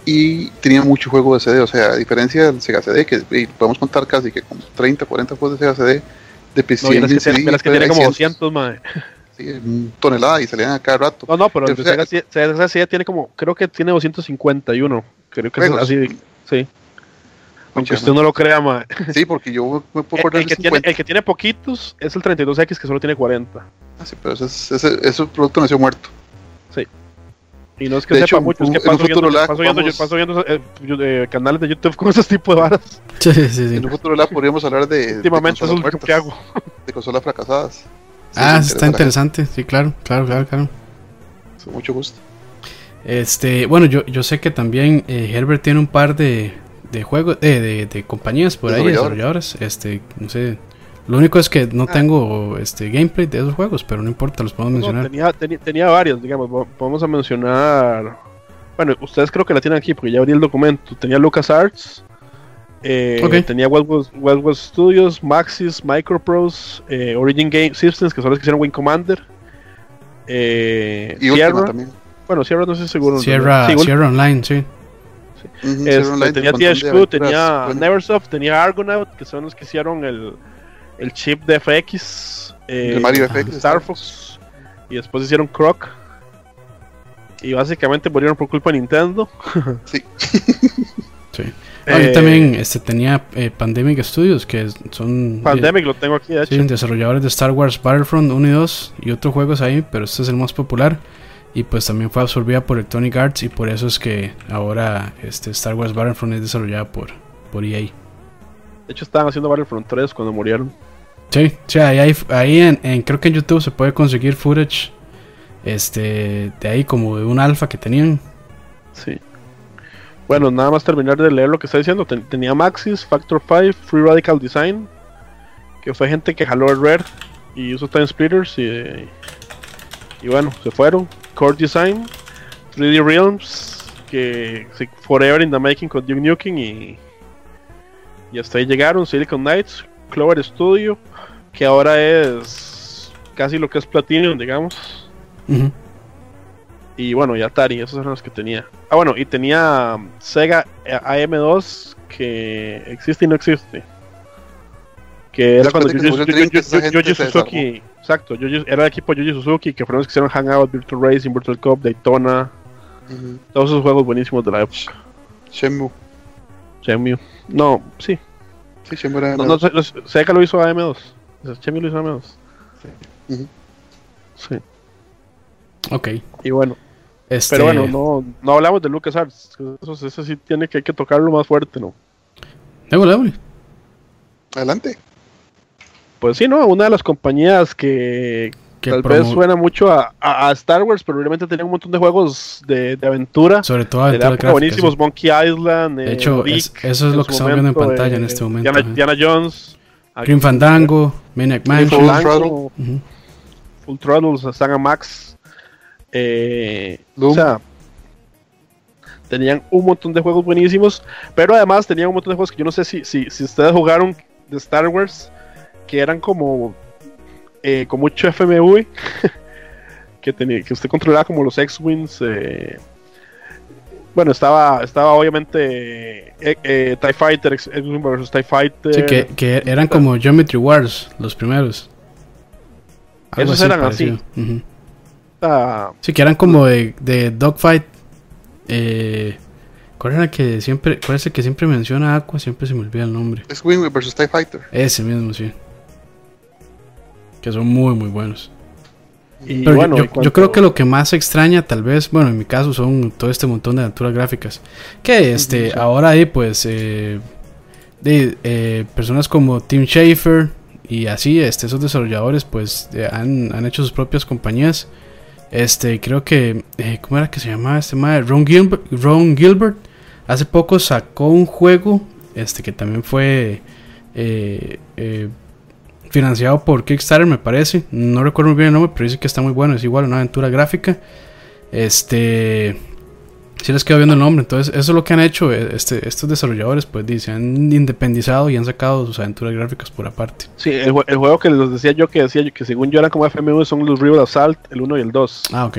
y tenía mucho juego de CD, o sea, a diferencia del Sega CD, que podemos contar casi que como 30, 40 juegos de Sega CD de PC. No, las que, que tiene como 200, madre. Sí, tonelada y salían a cada rato. No, no, pero el Sega, tiene como, creo que tiene 251, creo que es así, sí. Aunque usted no lo crea, madre. Sí, porque yo me puedo acordar el, que tiene, el que tiene poquitos es el 32X, que solo tiene 40. Ah, sí, pero ese, ese, ese producto nació muerto. Sí. Y no es que sepa mucho, es que paso viendo, paso viendo, paso viendo eh, eh, canales de YouTube con esos tipos de varas. Sí, sí, sí. En un futuro lab podríamos hablar de. Últimamente eso es lo que hago. De consolas fracasadas. ah, está interesante, sí, claro, claro, claro, claro. Con mucho gusto. Este, bueno, yo, yo sé que también eh, Herbert tiene un par de, de juegos, eh, de, de compañías por ahí, desarrolladoras. Este, no sé, lo único es que no ah. tengo este gameplay de esos juegos, pero no importa, los podemos mencionar. tenía, tenía, varios, digamos, podemos mencionar. Bueno, ustedes creo que la tienen aquí porque ya abrí el documento. Tenía LucasArts, eh, tenía Westwood, Studios, Maxis, Microprose, eh, Origin Game Systems, que son los que hicieron Wing Commander. Eh, y Sierra. También. Bueno, Sierra no sé seguro. Sierra, Sierra Online, sí. Este, tenía THQ, tenía Neversoft, tenía Argonaut, que son los que hicieron el, el chip de FX, eh, el Mario FX, Star Fox, y después hicieron Croc. Y básicamente murieron por culpa de Nintendo. sí. sí. eh, también este, tenía eh, Pandemic Studios, que son... Pandemic lo tengo aquí, de hecho. Sí, desarrolladores de Star Wars Battlefront 1 y 2 y otros juegos ahí, pero este es el más popular. Y pues también fue absorbida por Electronic Arts y por eso es que ahora este Star Wars Battlefront es desarrollada por, por EA. De hecho, estaban haciendo Battlefront 3 cuando murieron. Sí, sí, ahí, ahí en, creo que en YouTube se puede conseguir footage este de ahí como de un alfa que tenían. Sí. Bueno, nada más terminar de leer lo que está diciendo. tenía Maxis, Factor 5, Free Radical Design, que fue gente que jaló el Red y usó Time Splitters y, y bueno, se fueron. Core Design, 3D Realms, que Forever in the Making con Duke Nukem y y hasta ahí llegaron Silicon Knights, Clover Studio, que ahora es casi lo que es Platinum, digamos. Y bueno, y Atari, esos eran los que tenía. Ah, bueno, y tenía Sega AM2, que existe y no existe. Que era cuando Yoji Suzuki. Exacto, era el equipo Yoji Suzuki, que fueron los que hicieron Hangout, Virtual Racing, Virtual Cup, Daytona. Todos esos juegos buenísimos de la época. Shenmue. Shenmue. No, sí. Sí, Shenmue era No, no, sé que lo hizo AM2. Shenmue lo hizo AM2. Sí. Sí. Ok. Y bueno. Este... Pero bueno, no, no hablamos de LucasArts. Eso, eso sí tiene que, hay que tocarlo más fuerte, ¿no? Démosle, Adelante. Pues sí, ¿no? Una de las compañías que, Tal vez suena mucho a, a, Star Wars, pero realmente tenía un montón de juegos de, de aventura. Sobre todo de aventura buenísimos, Monkey Island. De hecho, eso es lo que estamos viendo en pantalla en este momento. Diana, Jones. Grim Fandango, Maniac Mansion. Full Throttle. Full Throttle, Saga Max. Eh, o sea, tenían un montón de juegos buenísimos, pero además tenían un montón de juegos que yo no sé si, si, si ustedes jugaron de Star Wars, que eran como eh, con mucho FMV que, tenía, que usted controlaba como los X-Wings. Eh, bueno, estaba, estaba obviamente eh, eh TIE Fighter, X-Wing vs TIE Fighter. Sí, que, que eran como Geometry Wars, los primeros. Esos eran así. sí, que eran como de, de Dogfight. Eh, ¿Cuál era que siempre, cuál es el que siempre menciona Aqua? Siempre se me olvida el nombre. X-Wing vs TIE Fighter. Ese mismo, sí que son muy muy buenos. Y bueno, yo, creo que lo que más extraña, tal vez, bueno, en mi caso son todo este montón de aventuras gráficas. Que este, ahora hay pues eh, de, eh, personas como Tim Schafer y así, este, esos desarrolladores pues han, han, hecho sus propias compañías. Este, creo que, eh, ¿cómo era que se llamaba este madre? Ron Gilbert, Ron Gilbert hace poco sacó un juego, este, que también fue eh, financiado por Kickstarter, me parece. No recuerdo muy bien el nombre, pero dice que está muy bueno. Es igual una aventura gráfica. Este. Si les quedó viendo el nombre. Entonces, eso es lo que han hecho eh, este, estos desarrolladores. Pues dice, han independizado y han sacado sus aventuras gráficas por aparte. Sí, el, el juego que les decía yo que decía yo que según yo eran como FMV son los River Assault, el 1 y el 2. Ah, ok.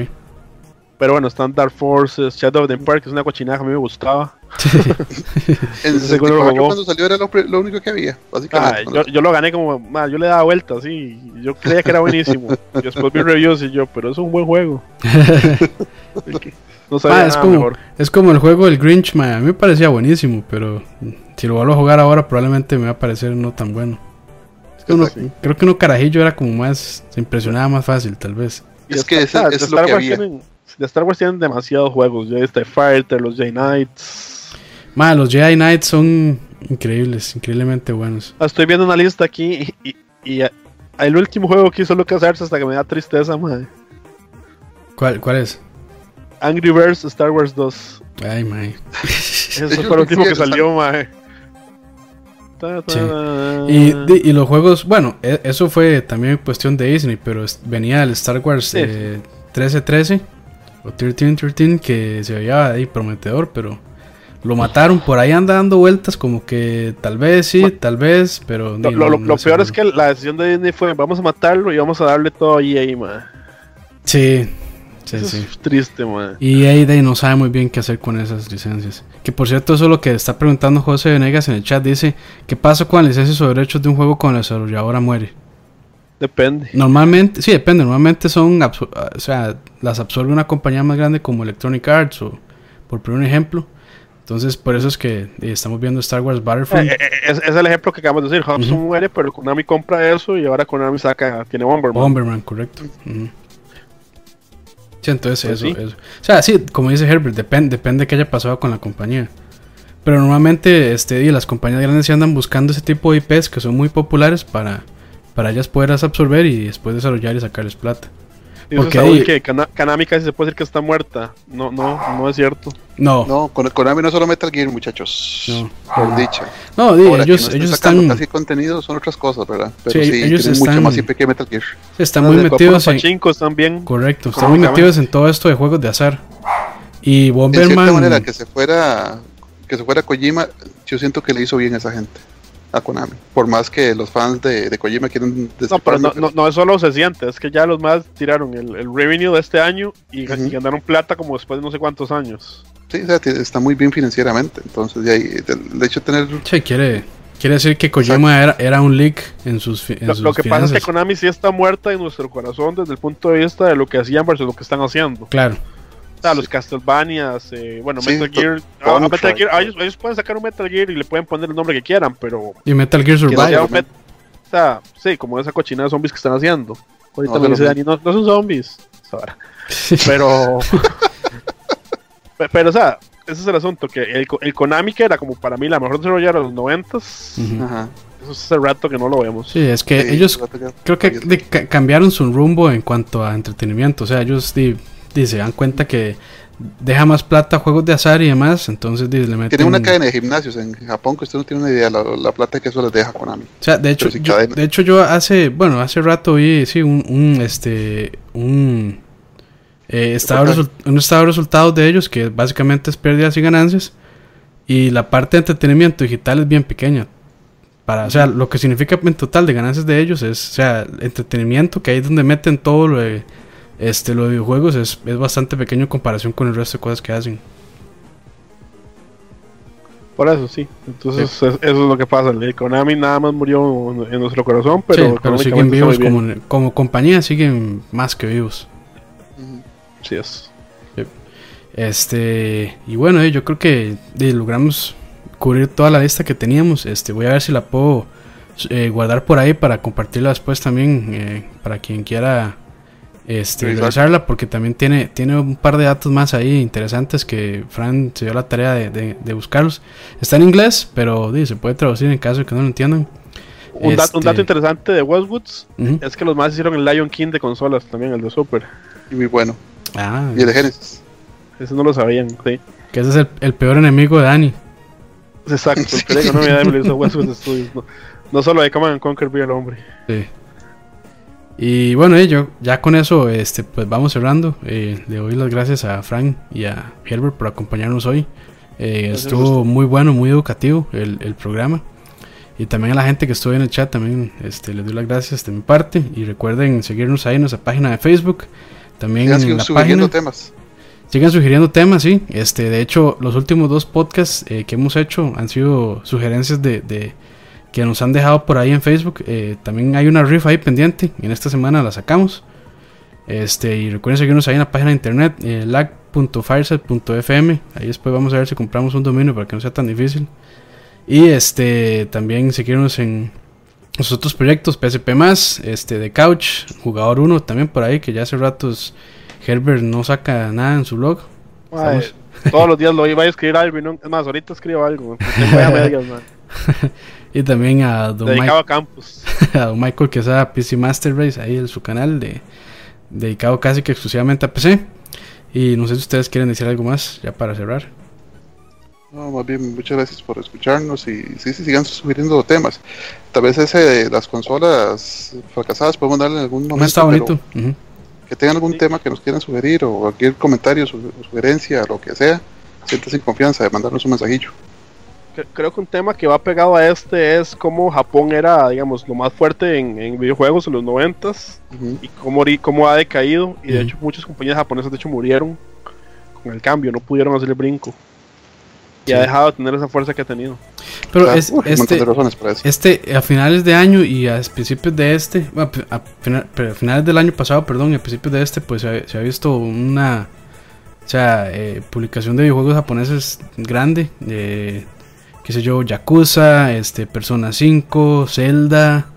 Pero bueno, están Dark Forces, Shadow of the Empire, que es una cochinada que a mí me gustaba. En seguro lo 64 jugó. cuando salió era lo, único que había, básicamente. Ah, yo, yo lo gané como, yo le daba vueltas, sí, yo creía que era buenísimo. Y después vi reviews y yo, pero es un buen juego. no sabía Ah, es, nada como, mejor. es como el juego del Grinch, ma, A mí me parecía buenísimo, pero si lo vuelvo a jugar ahora, probablemente me va a parecer no tan bueno. Es que uno- Exacto. creo que uno carajillo era como más. Se impresionaba más fácil, tal vez. Y Es que ah, de es lo que había. tienen- de Star Wars tienen demasiados juegos. Está Fighter, los J-Knights. Ma, los Jedi Knights son increíbles, increíblemente buenos. Ah, Estoy viendo una lista aquí y, y- y, ah, el último juego que hizo LucasArts hasta que me da tristeza, madre. ¿Cuál, cuál es? Angry Birds Star Wars 2. Ay, mae. Eso fue lo último que salió, madre. Ta, Sí. Y, y los juegos, bueno, e- eso fue también cuestión de Disney, pero venía del Star Wars Sí. eh, 1313 o 1313 que se veía ahí prometedor, pero lo mataron. Por ahí anda dando vueltas como que tal vez sí, tal vez, pero... Lo, lo- no- lo- peor es que la decisión de Disney fue vamos a matarlo y vamos a darle todo a EA, madre. Sí, sí, Eso sí. es triste, madre. Y EA no sabe muy bien qué hacer con esas licencias. Que por cierto, eso es lo que está preguntando José Venegas en el chat. Dice, ¿qué pasa con las licencias o derechos de un juego cuando la desarrolladora muere? Depende. Normalmente, sí, depende. Normalmente son, o sea, las absorbe una compañía más grande como Electronic Arts o, por un ejemplo. Entonces, por eso es que eh, estamos viendo Star Wars Battlefront. Eh, eh, es, es el ejemplo que acabamos de decir. Ujú. muere, pero Konami compra eso y ahora Konami saca, tiene Bomberman. Bomberman, correcto. Sí, entonces Pues eso, sí. eso. O sea, sí, como dice Herbert, depende, depende de qué haya pasado con la compañía. Pero normalmente este, y las compañías grandes sí andan buscando ese tipo de IPs que son muy populares para, para ellas poderlas absorber y después desarrollar y sacarles plata. Porque ahí- que Kana- Konami casi se puede decir que está muerta. No, no, no es cierto. No, no, No, con Konami no solo Metal Gear, muchachos. No. Por dicha. di, Ahora, ellos, no ellos están, casi contenido son otras cosas, ¿verdad? Pero Sí, sí, ellos tienen mucho están- más IP que Metal Gear. están Los muy de metidos en, Pachinko están bien. Correcto, están ¿Cómo muy metidos en todo esto de juegos de azar. Y Bomberman. cierta manera, que se fuera que se fuera Kojima, yo siento que le hizo bien a esa gente, a Konami. Por más que los fans de, de Kojima quieren No, pero no, no, no es solo se siente, es que ya los más tiraron el, el revenue de este año y, ganaron plata como después de no sé cuántos años. Sí, o sea, está muy bien financieramente. Entonces, de el el hecho de tener Sí, quiere, quiere decir que Kojima era, era un leak en sus, en Lo, sus lo que pasa es que Konami sí está muerta en nuestro corazón desde el punto de vista de lo que hacían versus lo que están haciendo. Claro, Los Castlevanias, eh, bueno, Sí, Metal Gear. ah, Metal Gear ah, ellos, ellos pueden sacar un Metal Gear y le pueden poner el nombre que quieran, pero. y Metal Gear Survive. Met- o sea, sí, como esa cochina de zombies que están haciendo. Ahorita No, me dice Dani, no, no son zombies. Ahora. Pero. Pe- pero, o sea, ese es el asunto. Que el, el Konami, que era como para mí la mejor desarrolladora de los noventas, Ujú. Ajá. eso es hace rato que no lo vemos. Sí, es que Sí, ellos creo que de- ca- cambiaron su rumbo en cuanto a entretenimiento. O sea, ellos di, di, se dan cuenta que deja más plata juegos de azar y demás. Entonces di, le meten. Tienen una cadena de gimnasios en Japón que usted no tiene una idea la, la plata que eso les deja a Konami. O sea, de hecho, yo, de hecho yo hace, bueno, hace rato vi, sí, un, un este, un, eh, estado, un estado de resultados de ellos que básicamente es pérdidas y ganancias y la parte de entretenimiento digital es bien pequeña. Para, o sea, lo que significa en total de ganancias de ellos es, o sea, entretenimiento que ahí es donde meten todo lo de, este, lo de videojuegos es, es bastante pequeño en comparación con el resto de cosas que hacen. Por eso, sí. Entonces, es- eso es lo que pasa. El Konami nada más murió en, nuestro corazón, pero, sí, pero siguen vivos como, como compañía, siguen más que vivos. Sí es. Este, y bueno, eh, yo creo que eh, logramos cubrir toda la lista que teníamos. Este, voy a ver si la puedo eh, guardar por ahí para compartirla después también eh, para quien quiera este, Revisar. revisarla, porque también tiene, tiene un par de datos más ahí interesantes que Fran se dio la tarea de, de- de buscarlos. Está en inglés, pero se puede traducir en caso de que no lo entiendan. Un, dat- un Este- dato interesante de Westwoods es que los más hicieron el Lion King de consolas también, el de Super. Y muy bueno. Ah, Y el de Genesis. Eso no lo sabían, sí. que ese es el, el peor enemigo de Dani. Exacto, que no me da me lo hizo Westwood Studios. No, no solo de Command and Conquer vio el hombre. Sí. Y bueno, eh, yo ya con eso este, pues vamos cerrando. Eh, le doy las gracias a Frank y a Herbert por acompañarnos hoy. Eh, estuvo muy bueno, muy educativo el, el, programa. Y también a la gente que estuvo en el chat también este, les doy las gracias de mi parte. Y recuerden seguirnos ahí en nuestra página de Facebook. También en la página. temas. Sigan sugiriendo temas, sí. Este, de hecho, los últimos dos podcasts que hemos hecho han sido sugerencias de, de que nos han dejado por ahí en Facebook. Eh, también hay una rifa ahí pendiente. Y en esta semana la sacamos. Este, y recuerden seguirnos ahí en la página de internet, eh, lag.fireset.fm. Ahí después vamos a ver si compramos un dominio para que no sea tan difícil. Y este también seguirnos en los otros proyectos, PSP este de Couch, Jugador 1 también por ahí, que ya hace ratos Herbert no saca nada en su blog. todos los días lo iba a escribir algo y no, es más, ahorita escribo algo. Y también a Don, dedicado a Campus. a Don Michael que a PC Master Race ahí en su canal de dedicado casi que exclusivamente a PC. Y no sé si ustedes quieren decir algo más ya para cerrar. No, más bien, muchas gracias por escucharnos y sí, sí, sigan sugiriendo temas. Tal vez ese de las consolas fracasadas podemos darle en algún momento. está bonito. Que tengan algún tema que nos quieran sugerir o cualquier comentario, sugerencia, lo que sea, siéntanse en confianza de mandarnos un mensajillo creo que un tema que va pegado a este es cómo Japón era, digamos, lo más fuerte en, videojuegos en los noventas y cómo, cómo ha decaído. Y de hecho muchas compañías japonesas de hecho murieron con el cambio, no pudieron hacer el brinco. Y ha dejado de tener esa fuerza que ha tenido. Pero es, este, este, a finales de año y a principios de este, a, finales del año pasado, perdón, y a principios de este, pues se ha, visto una, o sea, eh, publicación de videojuegos japoneses grande. Eh, qué sé yo, Yakuza, este, Persona 5, Zelda,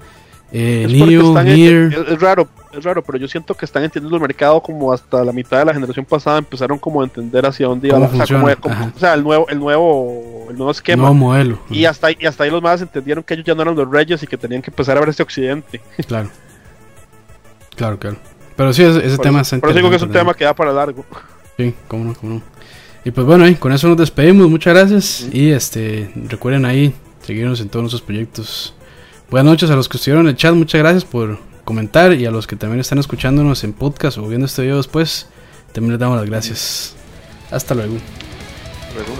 eh, Neo, Es, raro, es raro, pero yo siento que están entendiendo el mercado como hasta la mitad de la generación pasada empezaron como a entender hacia dónde iba la o, sea, el nuevo, el nuevo, el nuevo esquema. Nuevo modelo. Y hasta, y hasta ahí los más entendieron que ellos ya no eran los reyes y que tenían que empezar a ver este occidente. Claro. Claro, claro. Pero sí, ese, tema es Pero digo que es un tema que da para largo. Sí, cómo no, cómo no. Y pues bueno, con eso nos despedimos. Muchas gracias. Y este recuerden ahí seguirnos en todos nuestros proyectos. Buenas noches a los que estuvieron en el chat. Muchas gracias por comentar. Y a los que también están escuchándonos en podcast o viendo este video después, también les damos las gracias. Hasta luego. luego.